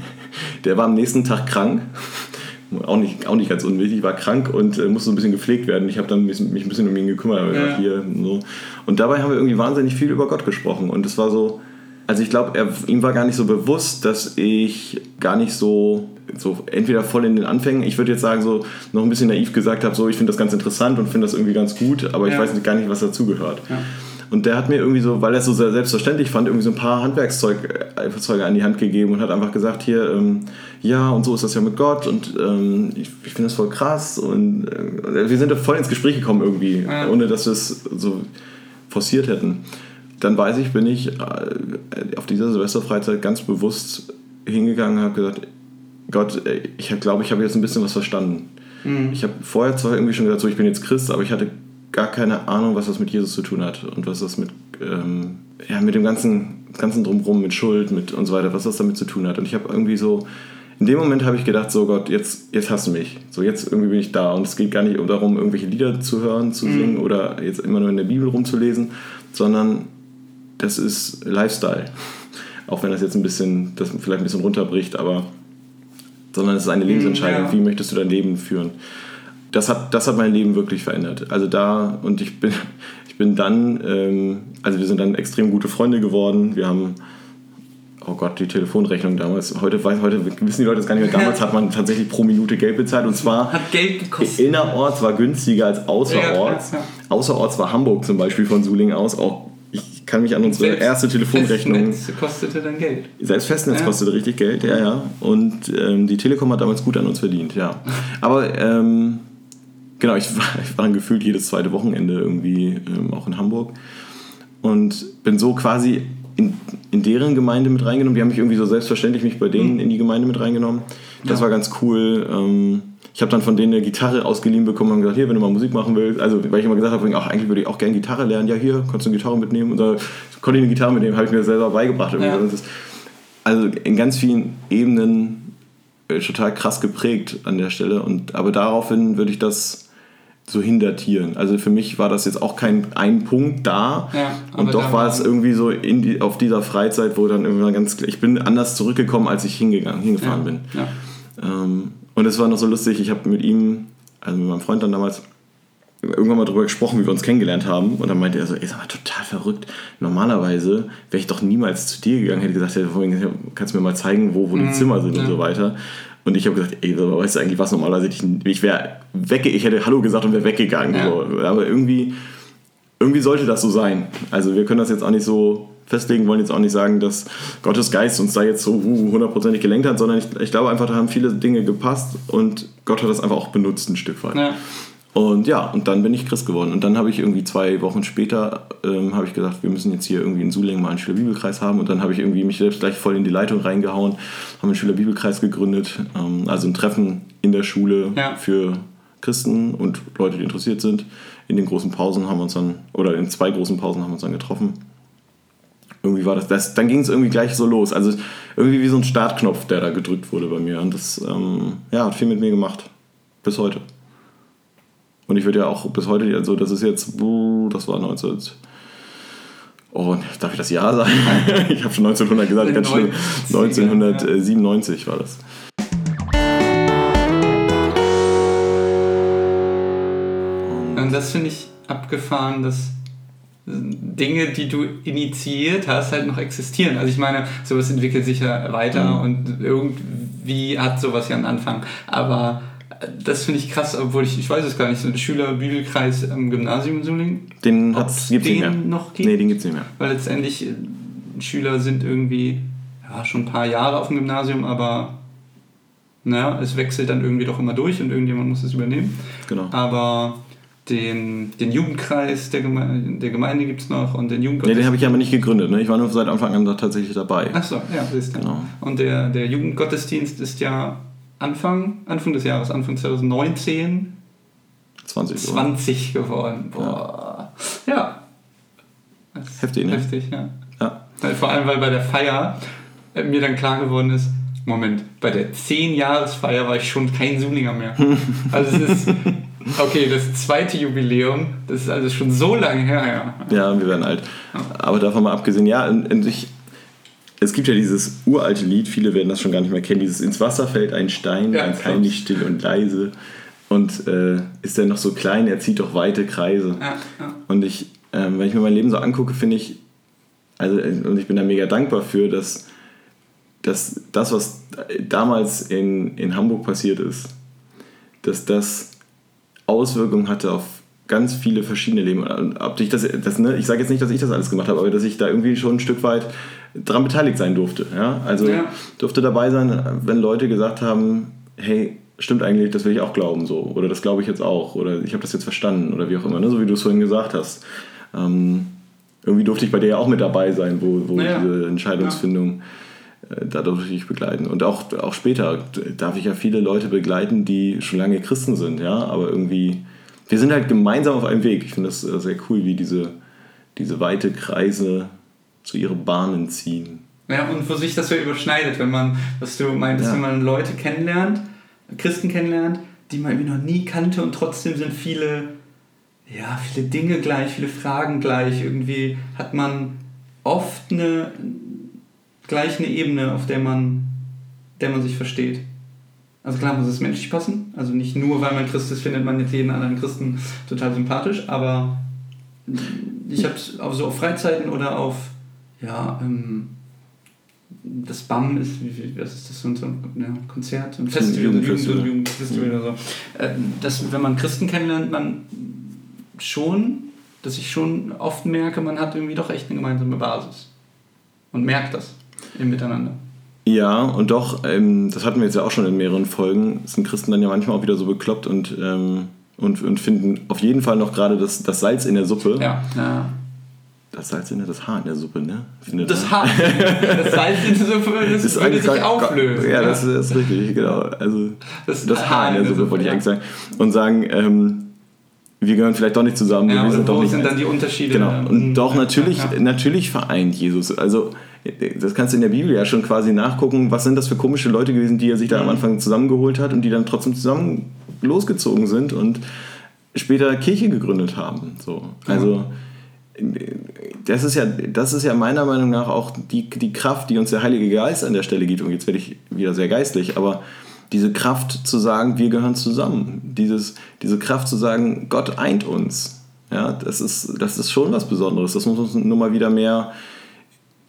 der war am nächsten Tag krank. Auch nicht, auch nicht ganz unwichtig, war krank und äh, musste so ein bisschen gepflegt werden. Ich habe dann mich, mich ein bisschen um ihn gekümmert. Ja. Hier, so. Und dabei haben wir irgendwie wahnsinnig viel über Gott gesprochen. Und es war so, also ich glaube, ihm war gar nicht so bewusst, dass ich gar nicht so, so entweder voll in den Anfängen, ich würde jetzt sagen, so noch ein bisschen naiv gesagt habe, so ich finde das ganz interessant und finde das irgendwie ganz gut, aber ich Ja. weiß gar nicht, was dazugehört. Ja. Und der hat mir irgendwie so, weil er es so sehr selbstverständlich fand, irgendwie so ein paar Handwerkszeuge an die Hand gegeben und hat einfach gesagt, hier, ähm, ja, und so ist das ja mit Gott und ähm, ich, ich finde das voll krass und äh, wir sind da voll ins Gespräch gekommen irgendwie, Ja. ohne dass wir es so forciert hätten. Dann weiß ich, bin ich äh, auf dieser Silvesterfreizeit ganz bewusst hingegangen und habe gesagt, Gott, ich glaube, ich habe jetzt ein bisschen was verstanden. Ich habe vorher zwar irgendwie schon gesagt, so ich bin jetzt Christ, aber ich hatte gar keine Ahnung, was das mit Jesus zu tun hat und was das mit, ähm, ja, mit dem ganzen, ganzen Drumherum, mit Schuld mit und so weiter, was das damit zu tun hat. Und ich habe irgendwie so, in dem Moment habe ich gedacht, so Gott, jetzt, jetzt hast du mich. So jetzt irgendwie bin ich da. Und es geht gar nicht darum, irgendwelche Lieder zu hören, zu singen oder jetzt immer nur in der Bibel rumzulesen, sondern das ist Lifestyle. Auch wenn das jetzt ein bisschen, das vielleicht ein bisschen runterbricht, aber sondern es ist eine Lebensentscheidung. ja. Wie möchtest du dein Leben führen? Das hat, das hat mein Leben wirklich verändert. Also da, und ich bin, ich bin dann, ähm, also wir sind dann extrem gute Freunde geworden. Wir haben, oh Gott, die Telefonrechnung damals, heute, weiß, heute wissen die Leute das gar nicht mehr, damals hat man tatsächlich pro Minute Geld bezahlt und zwar Hat Geld gekostet. innerorts war günstiger als außerorts. Ja, Außerorts war Hamburg zum Beispiel von Suling aus auch, ich kann mich an unsere Selbst erste Telefonrechnung Festnetz kostete dann Geld. selbst Festnetz Ja. kostete richtig Geld, ja, ja. Und ähm, die Telekom hat damals gut an uns verdient, ja. Aber ähm, genau, ich war, ich war dann gefühlt jedes zweite Wochenende irgendwie ähm, auch in Hamburg und bin so quasi in, in deren Gemeinde mit reingenommen. Die haben mich irgendwie so selbstverständlich mich bei denen in die Gemeinde mit reingenommen. Das Ja. war ganz cool. Ich habe dann von denen eine Gitarre ausgeliehen bekommen und gesagt, hier, wenn du mal Musik machen willst, also weil ich immer gesagt habe, ach, eigentlich würde ich auch gerne Gitarre lernen, ja hier, kannst du eine Gitarre mitnehmen? Und da konnte ich eine Gitarre mitnehmen, habe ich mir selber beigebracht. Ja. Also in ganz vielen Ebenen äh, total krass geprägt an der Stelle. Und, aber daraufhin würde ich das so hindatieren. Also für mich war das jetzt auch kein ein Punkt da. Ja, und doch war es irgendwie so in die, auf dieser Freizeit, wo dann irgendwann ganz ich bin anders zurückgekommen, als ich hingegangen, hingefahren bin. Ja. Ähm, und es war noch so lustig, ich habe mit ihm, also mit meinem Freund dann damals, irgendwann mal drüber gesprochen, wie wir uns kennengelernt haben. Und dann meinte er so, ey, sag mal, total verrückt. Normalerweise wäre ich doch niemals zu dir gegangen, hätte gesagt, vorhin, kannst du mir mal zeigen, wo, wo die Zimmer sind und ja. so weiter. Und ich habe gesagt, ey, so, weißt du eigentlich was normalerweise? Ich, ich wäre wegge, ich hätte Hallo gesagt und wäre weggegangen. Ja. So. Aber irgendwie, irgendwie sollte das so sein. Also wir können das jetzt auch nicht so festlegen, wollen jetzt auch nicht sagen, dass Gottes Geist uns da jetzt so uh, hundertprozentig gelenkt hat, sondern ich, ich glaube einfach, da haben viele Dinge gepasst und Gott hat das einfach auch benutzt ein Stück weit. Ja. Und ja, und dann bin ich Christ geworden. Und dann habe ich irgendwie zwei Wochen später, ähm, habe ich gesagt, wir müssen jetzt hier irgendwie in Sulingen mal einen Schülerbibelkreis haben. Und dann habe ich irgendwie mich selbst gleich voll in die Leitung reingehauen, haben einen Schülerbibelkreis gegründet. Ähm, also ein Treffen in der Schule Ja. für Christen und Leute, die interessiert sind. In den großen Pausen haben wir uns dann, oder in zwei großen Pausen haben wir uns dann getroffen. Irgendwie war das, das dann ging es irgendwie gleich so los. Also irgendwie wie so ein Startknopf, der da gedrückt wurde bei mir. Und das ähm, ja, hat viel mit mir gemacht. Bis heute. Und ich würde ja auch bis heute, also das ist jetzt, das war 19. Oh, darf ich das Jahr sagen? ich habe schon 1900 gesagt, ganz schlimm. 1997 war das. Und das finde ich abgefahren, dass Dinge, die du initiiert hast, halt noch existieren. Also ich meine, sowas entwickelt sich ja weiter Mhm. und irgendwie hat sowas ja einen Anfang. Aber das finde ich krass, obwohl ich, ich weiß es gar nicht, so ein Schülerbibelkreis am Gymnasium in Solingen, Den hat's, gibt's nicht mehr. den noch gibt? Nee, den gibt's nicht mehr. weil letztendlich äh, Schüler sind irgendwie ja, schon ein paar Jahre auf dem Gymnasium, aber naja, es wechselt dann irgendwie doch immer durch und irgendjemand muss es übernehmen. Genau. Aber den, den Jugendkreis der, Geme der Gemeinde gibt es noch und den Nee, Jugendgottesdienst. den habe ich aber nicht gegründet. Ne? Ich war nur seit Anfang an da tatsächlich dabei. Achso, ja, siehst du. Genau. Und der, der Jugendgottesdienst ist ja Anfang, Anfang des Jahres, Anfang 2019, 20 Uhr. 20 geworden. Boah. Ja. Ist Heftig, ne? Heftig, ja. Ja. Vor allem, weil bei der Feier äh, mir dann klar geworden ist, Moment, bei der 10-Jahres-Feier war ich schon kein Sulinger mehr. Also es ist, okay, das zweite Jubiläum, das ist also schon so lange her, ja. Ja, wir werden alt. Aber davon mal abgesehen, ja, und, und ich, es gibt ja dieses uralte Lied, viele werden das schon gar nicht mehr kennen, dieses Ins Wasser fällt ein Stein, Ja, Keim nicht still und leise. Und äh, ist er noch so klein, er zieht doch weite Kreise. ja, ja. Und ich, ähm, wenn ich mir mein Leben so angucke, finde ich, also, äh, und ich bin da mega dankbar für, dass, dass das, was damals in, in Hamburg passiert ist, dass das Auswirkungen hatte auf ganz viele verschiedene leben. Ob ich das, das ne, ich sage jetzt nicht, dass ich das alles gemacht habe, aber dass ich da irgendwie schon ein Stück weit dran beteiligt sein durfte. Ja? Also Ja. durfte dabei sein, wenn Leute gesagt haben, hey, stimmt eigentlich, das will ich auch glauben so. Oder das glaube ich jetzt auch. Oder ich habe das jetzt verstanden oder wie auch immer, ne? so wie du es vorhin gesagt hast. Ähm, irgendwie durfte ich bei dir ja auch mit dabei sein, wo, wo Ja. diese Entscheidungsfindung, äh, da durfte ich begleiten. Und auch, auch später darf ich ja viele Leute begleiten, die schon lange Christen sind, ja, aber irgendwie, wir sind halt gemeinsam auf einem Weg. Ich finde das äh, sehr cool, wie diese, diese weite Kreise zu ihren Bahnen ziehen. Ja, und wo sich das so überschneidet, wenn man, was du meintest, Ja. wenn man Leute kennenlernt, Christen kennenlernt, die man irgendwie noch nie kannte und trotzdem sind viele, ja, viele Dinge gleich, viele Fragen gleich. Irgendwie hat man oft eine, gleich eine Ebene, auf der man, der man sich versteht. Also klar muss es menschlich passen, also nicht nur, weil man Christ ist, findet man jetzt jeden anderen Christen total sympathisch, aber ich habe auf so auf Freizeiten oder auf ja, ähm, das BAM ist, was ist das, so ein, so ein ja, Konzert, ein Festival, Jugendfestival. Jugend- Jugendfestival oder so. Äh, Das, wenn man Christen kennenlernt, man schon, dass ich schon oft merke, man hat irgendwie doch echt eine gemeinsame Basis. Und merkt das im Miteinander. Ja, und doch, ähm, das hatten wir jetzt ja auch schon in mehreren Folgen, sind Christen dann ja manchmal auch wieder so bekloppt und, ähm, und, und finden auf jeden Fall noch gerade das, das Salz in der Suppe. Ja. ja. Das Salz in der, das Haar in der Suppe, ne? Findet Das. Haar, das Salz in der Suppe, das ist würde sich auflösen. Ja, das ist, das ist richtig, genau. Also Das das, Haar in der Suppe, wollte ich ja. eigentlich sagen. Und sagen, ähm, wir gehören vielleicht doch nicht zusammen, Ja, wir sind doch wo nicht sind dann die Unterschiede? Genau. Und Ähm, doch natürlich, ja. natürlich vereint Jesus. Also das kannst du in der Bibel ja schon quasi nachgucken, was sind das für komische Leute gewesen, die er sich da Mhm. am Anfang zusammengeholt hat und die dann trotzdem zusammen losgezogen sind und später Kirche gegründet haben. So. Also das ist ja, das ist ja meiner Meinung nach auch die, die Kraft, die uns der Heilige Geist an der Stelle gibt. Und jetzt werde ich wieder sehr geistlich, aber diese Kraft zu sagen, wir gehören zusammen. Dieses, diese Kraft zu sagen, Gott eint uns. Ja, das ist, das ist schon was Besonderes. Das muss uns nur mal wieder mehr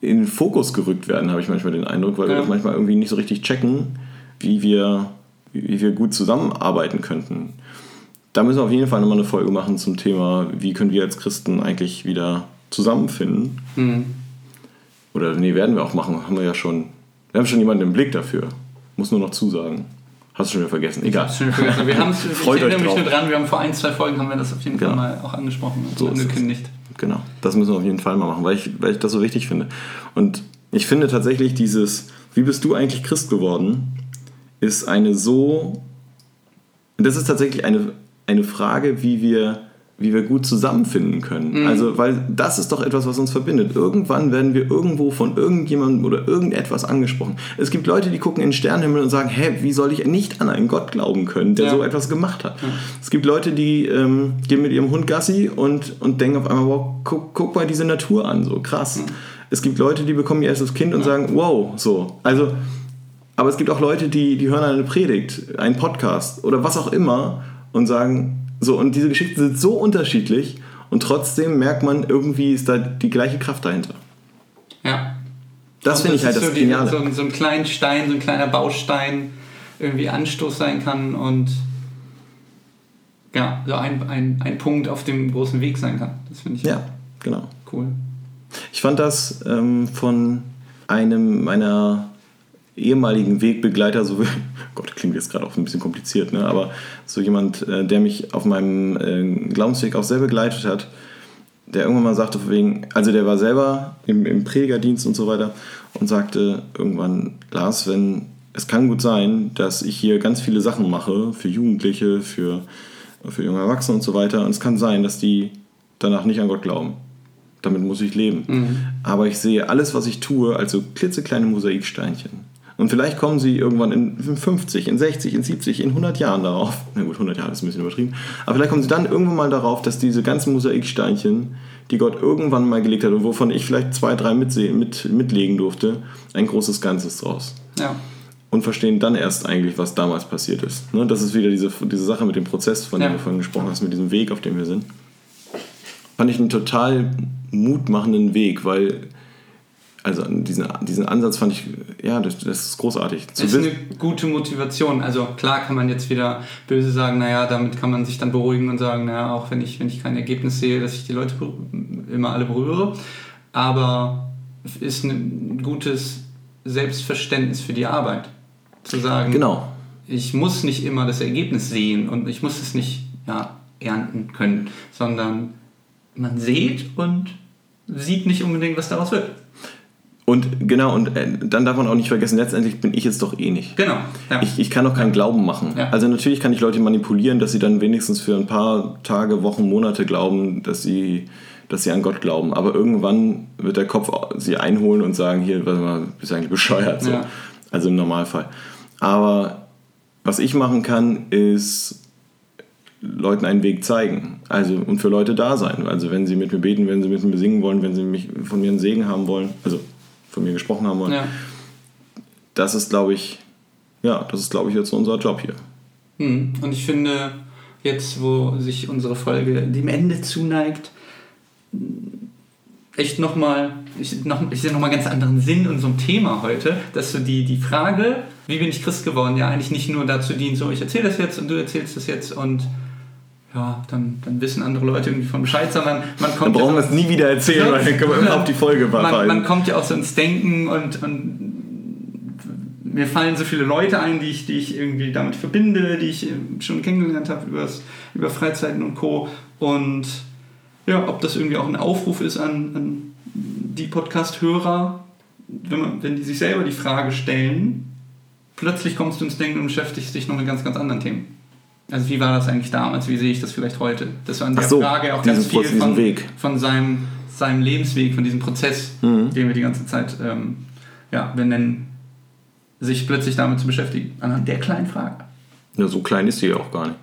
in den Fokus gerückt werden, habe ich manchmal den Eindruck, weil wir Ja. das manchmal irgendwie nicht so richtig checken, wie wir, wie wir gut zusammenarbeiten könnten. Da müssen wir auf jeden Fall nochmal eine Folge machen zum Thema, wie können wir als Christen eigentlich wieder zusammenfinden. Mhm. Oder nee, werden wir auch machen, haben wir ja schon. Wir haben schon jemanden im Blick dafür. Muss nur noch zusagen. Hast du schon wieder vergessen. Ich Egal. hab's schon vergessen. Wir haben es, ich erinnere mich drauf. nur dran, wir haben vor ein, zwei Folgen haben wir das auf jeden Genau. Fall mal auch angesprochen und So ist es. angekündigt. Genau, das müssen wir auf jeden Fall mal machen, weil ich, weil ich das so wichtig finde. Und ich finde tatsächlich dieses, wie bist du eigentlich Christ geworden, ist eine so, das ist tatsächlich eine, eine Frage, wie wir, wie wir gut zusammenfinden können. Also, weil das ist doch etwas, was uns verbindet. Irgendwann werden wir irgendwo von irgendjemandem oder irgendetwas angesprochen. Es gibt Leute, die gucken in den Sternenhimmel und sagen, hä, wie soll ich nicht an einen Gott glauben können, der Ja. so etwas gemacht hat? Es gibt Leute, die ähm, gehen mit ihrem Hund Gassi und, und denken auf einmal, wow, guck, guck mal diese Natur an, so krass. Es gibt Leute, die bekommen ihr erstes Kind und sagen, wow, so. Also, aber es gibt auch Leute, die, die hören eine Predigt, einen Podcast oder was auch immer und sagen, so, und diese Geschichten sind so unterschiedlich und trotzdem merkt man, irgendwie ist da die gleiche Kraft dahinter. Ja. Das finde ich halt ist das so die- Geniale. So, ein- so ein kleiner Stein, so ein kleiner Baustein irgendwie Anstoß sein kann und ja, so ein, ein, ein Punkt auf dem großen Weg sein kann. Das finde ich Ja, genau. cool. Ich fand das ähm, von einem meiner ehemaligen Wegbegleiter, so Gott, klingt jetzt gerade auch ein bisschen kompliziert, ne? aber so jemand, äh, der mich auf meinem äh, Glaubensweg auch sehr begleitet hat, der irgendwann mal sagte, wegen, also der war selber im, im Predigerdienst und so weiter und sagte irgendwann, Lars, wenn es kann gut sein, dass ich hier ganz viele Sachen mache für Jugendliche, für, für junge Erwachsene und so weiter und es kann sein, dass die danach nicht an Gott glauben. Damit muss ich leben. Aber ich sehe alles, was ich tue, als so klitzekleine Mosaiksteinchen. Und vielleicht kommen sie irgendwann in 50, in 60, in 70, in 100 Jahren darauf. Na gut, 100 Jahre ist ein bisschen übertrieben. Aber vielleicht kommen sie dann irgendwann mal darauf, dass diese ganzen Mosaiksteinchen, die Gott irgendwann mal gelegt hat und wovon ich vielleicht zwei, drei mitsehen, mit, mitlegen durfte, ein großes Ganzes draus. Ja. Und verstehen dann erst eigentlich, was damals passiert ist. Ne? Das ist wieder diese, diese Sache mit dem Prozess, von dem Ja. du vorhin gesprochen hast, mit diesem Weg, auf dem wir sind. Fand ich einen total mutmachenden Weg, weil Also diesen, diesen Ansatz fand ich, ja, das, das ist großartig. Das ist eine gute Motivation. Also klar kann man jetzt wieder böse sagen, naja, damit kann man sich dann beruhigen und sagen, naja, auch wenn ich, wenn ich kein Ergebnis sehe, dass ich die Leute immer alle berühre. Aber ist ein gutes Selbstverständnis für die Arbeit. Zu sagen, genau. ich muss nicht immer das Ergebnis sehen und ich muss es nicht ja, ernten können, sondern man sieht und sieht nicht unbedingt, was daraus wird. Und genau, und äh, dann darf man auch nicht vergessen, letztendlich bin ich es doch eh nicht. Genau. Ja. Ich, ich kann doch keinen Glauben machen. Ja. Also natürlich kann ich Leute manipulieren, dass sie dann wenigstens für ein paar Tage, Wochen, Monate glauben, dass sie, dass sie an Gott glauben. Aber irgendwann wird der Kopf sie einholen und sagen, hier, warte mal, bist eigentlich bescheuert. So. Ja. Also im Normalfall. Aber was ich machen kann, ist Leuten einen Weg zeigen. Also und für Leute da sein. Also wenn sie mit mir beten, wenn sie mit mir singen wollen, wenn sie mich von mir einen Segen haben wollen, also von mir gesprochen haben wollen. Ja. Das ist, glaube ich, ja, das ist, glaube ich, jetzt unser Job hier. Hm. Und ich finde, jetzt, wo sich unsere Folge dem Ende zuneigt, echt nochmal, ich, noch, ich sehe nochmal ganz anderen Sinn in so einem Thema heute, dass so die, die Frage, wie bin ich Christ geworden, ja eigentlich nicht nur dazu dient, so ich erzähle das jetzt und du erzählst das jetzt und ja, dann, dann wissen andere Leute irgendwie von Bescheid, sondern man kommt. Dann brauchen wir es nie wieder erzählen, weil dann können wir immer auf die Folge man, man kommt ja auch so ins Denken und, und mir fallen so viele Leute ein, die ich, die ich irgendwie damit verbinde, die ich schon kennengelernt habe übers, über Freizeiten und Co. Und ja, ob das irgendwie auch ein Aufruf ist an, an die Podcast-Hörer, wenn, man, wenn die sich selber die Frage stellen, plötzlich kommst du ins Denken und beschäftigst dich noch mit ganz, ganz anderen Themen. Also wie war das eigentlich damals? Wie sehe ich das vielleicht heute? Das war in der so, Frage auch ganz viel von, Weg. von seinem, seinem Lebensweg, von diesem Prozess, Mhm. den wir die ganze Zeit ähm, ja, benennen, sich plötzlich damit zu beschäftigen. Anhand der kleinen Frage. Ja, so klein ist die ja auch gar nicht.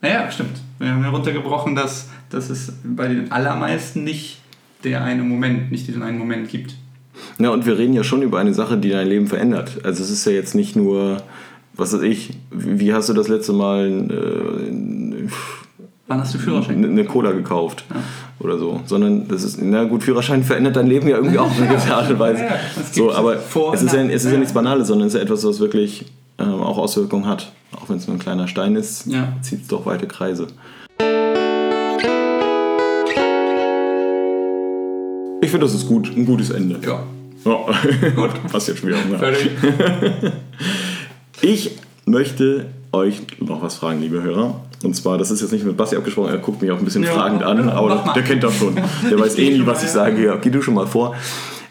Naja, stimmt. Wir haben ja runtergebrochen, dass, dass es bei den allermeisten nicht der eine Moment, nicht diesen einen Moment gibt. Ja, und wir reden ja schon über eine Sache, die dein Leben verändert. Also es ist ja jetzt nicht nur, was weiß ich, wie hast du das letzte Mal äh, Wann hast du Führerschein? eine Cola gekauft oder so, sondern das ist, na gut, Führerschein verändert dein Leben ja irgendwie auch in einer gewissen Art und Weise. Ja, ja, so, aber es ist ja, es ist ja ja. nichts Banales, sondern es ist ja etwas, was wirklich ähm, auch Auswirkungen hat. Auch wenn es nur ein kleiner Stein ist, Ja. zieht es doch weite Kreise. Ich finde, das ist gut, ein gutes Ende. Ja. Ja. Gut. Passt jetzt schon wieder. Hunger. Möchte euch noch was fragen, liebe Hörer. Und zwar, das ist jetzt nicht mit Basti abgesprochen, er guckt mich auch ein bisschen Ja, fragend an, aber mal. der kennt das schon. Der weiß eh nie, was ich sage. Ja, geh du schon mal vor.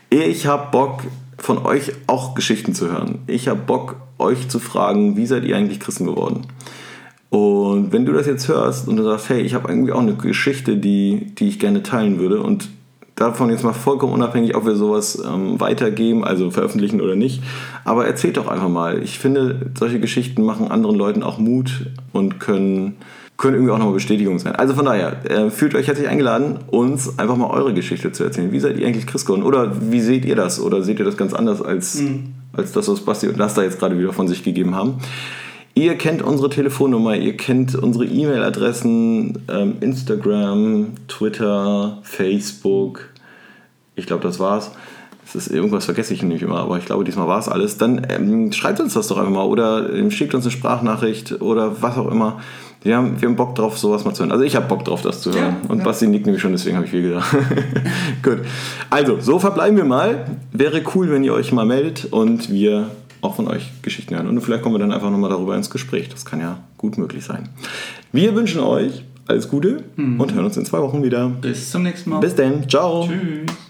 Ich habe Bock, von euch auch Geschichten zu hören. Ich habe Bock, euch zu fragen, wie seid ihr eigentlich Christen geworden? Und wenn du das jetzt hörst und du sagst, hey, ich habe irgendwie auch eine Geschichte, die, die ich gerne teilen würde und davon jetzt mal vollkommen unabhängig, ob wir sowas ähm, weitergeben, also veröffentlichen oder nicht, aber erzählt doch einfach mal. Ich finde, solche Geschichten machen anderen Leuten auch Mut und können, können irgendwie auch nochmal Bestätigung sein. Also von daher, äh, fühlt euch herzlich eingeladen, uns einfach mal eure Geschichte zu erzählen. Wie seid ihr eigentlich Christ geworden? Oder wie seht ihr das? Oder seht ihr das ganz anders als, als das, was Basti und Lasta jetzt gerade wieder von sich gegeben haben? Ihr kennt unsere Telefonnummer, ihr kennt unsere E-Mail-Adressen, ähm, Instagram, Twitter, Facebook. Ich glaube, das war's. Es ist irgendwas vergesse ich nämlich immer, aber ich glaube, diesmal war es alles. Dann ähm, schreibt uns das doch einfach mal oder ähm, schickt uns eine Sprachnachricht oder was auch immer. Wir haben, wir haben Bock drauf, sowas mal zu hören. Also ich habe Bock drauf, das zu hören. Ja, Und ja. Basti nickt nämlich schon, deswegen habe ich viel gesagt. Gut. Also, so verbleiben wir mal. Wäre cool, wenn ihr euch mal meldet und wir auch von euch Geschichten hören. Und vielleicht kommen wir dann einfach nochmal darüber ins Gespräch. Das kann ja gut möglich sein. Wir wünschen euch alles Gute und hören uns in zwei Wochen wieder. Bis zum nächsten Mal. Bis dann. Ciao. Tschüss.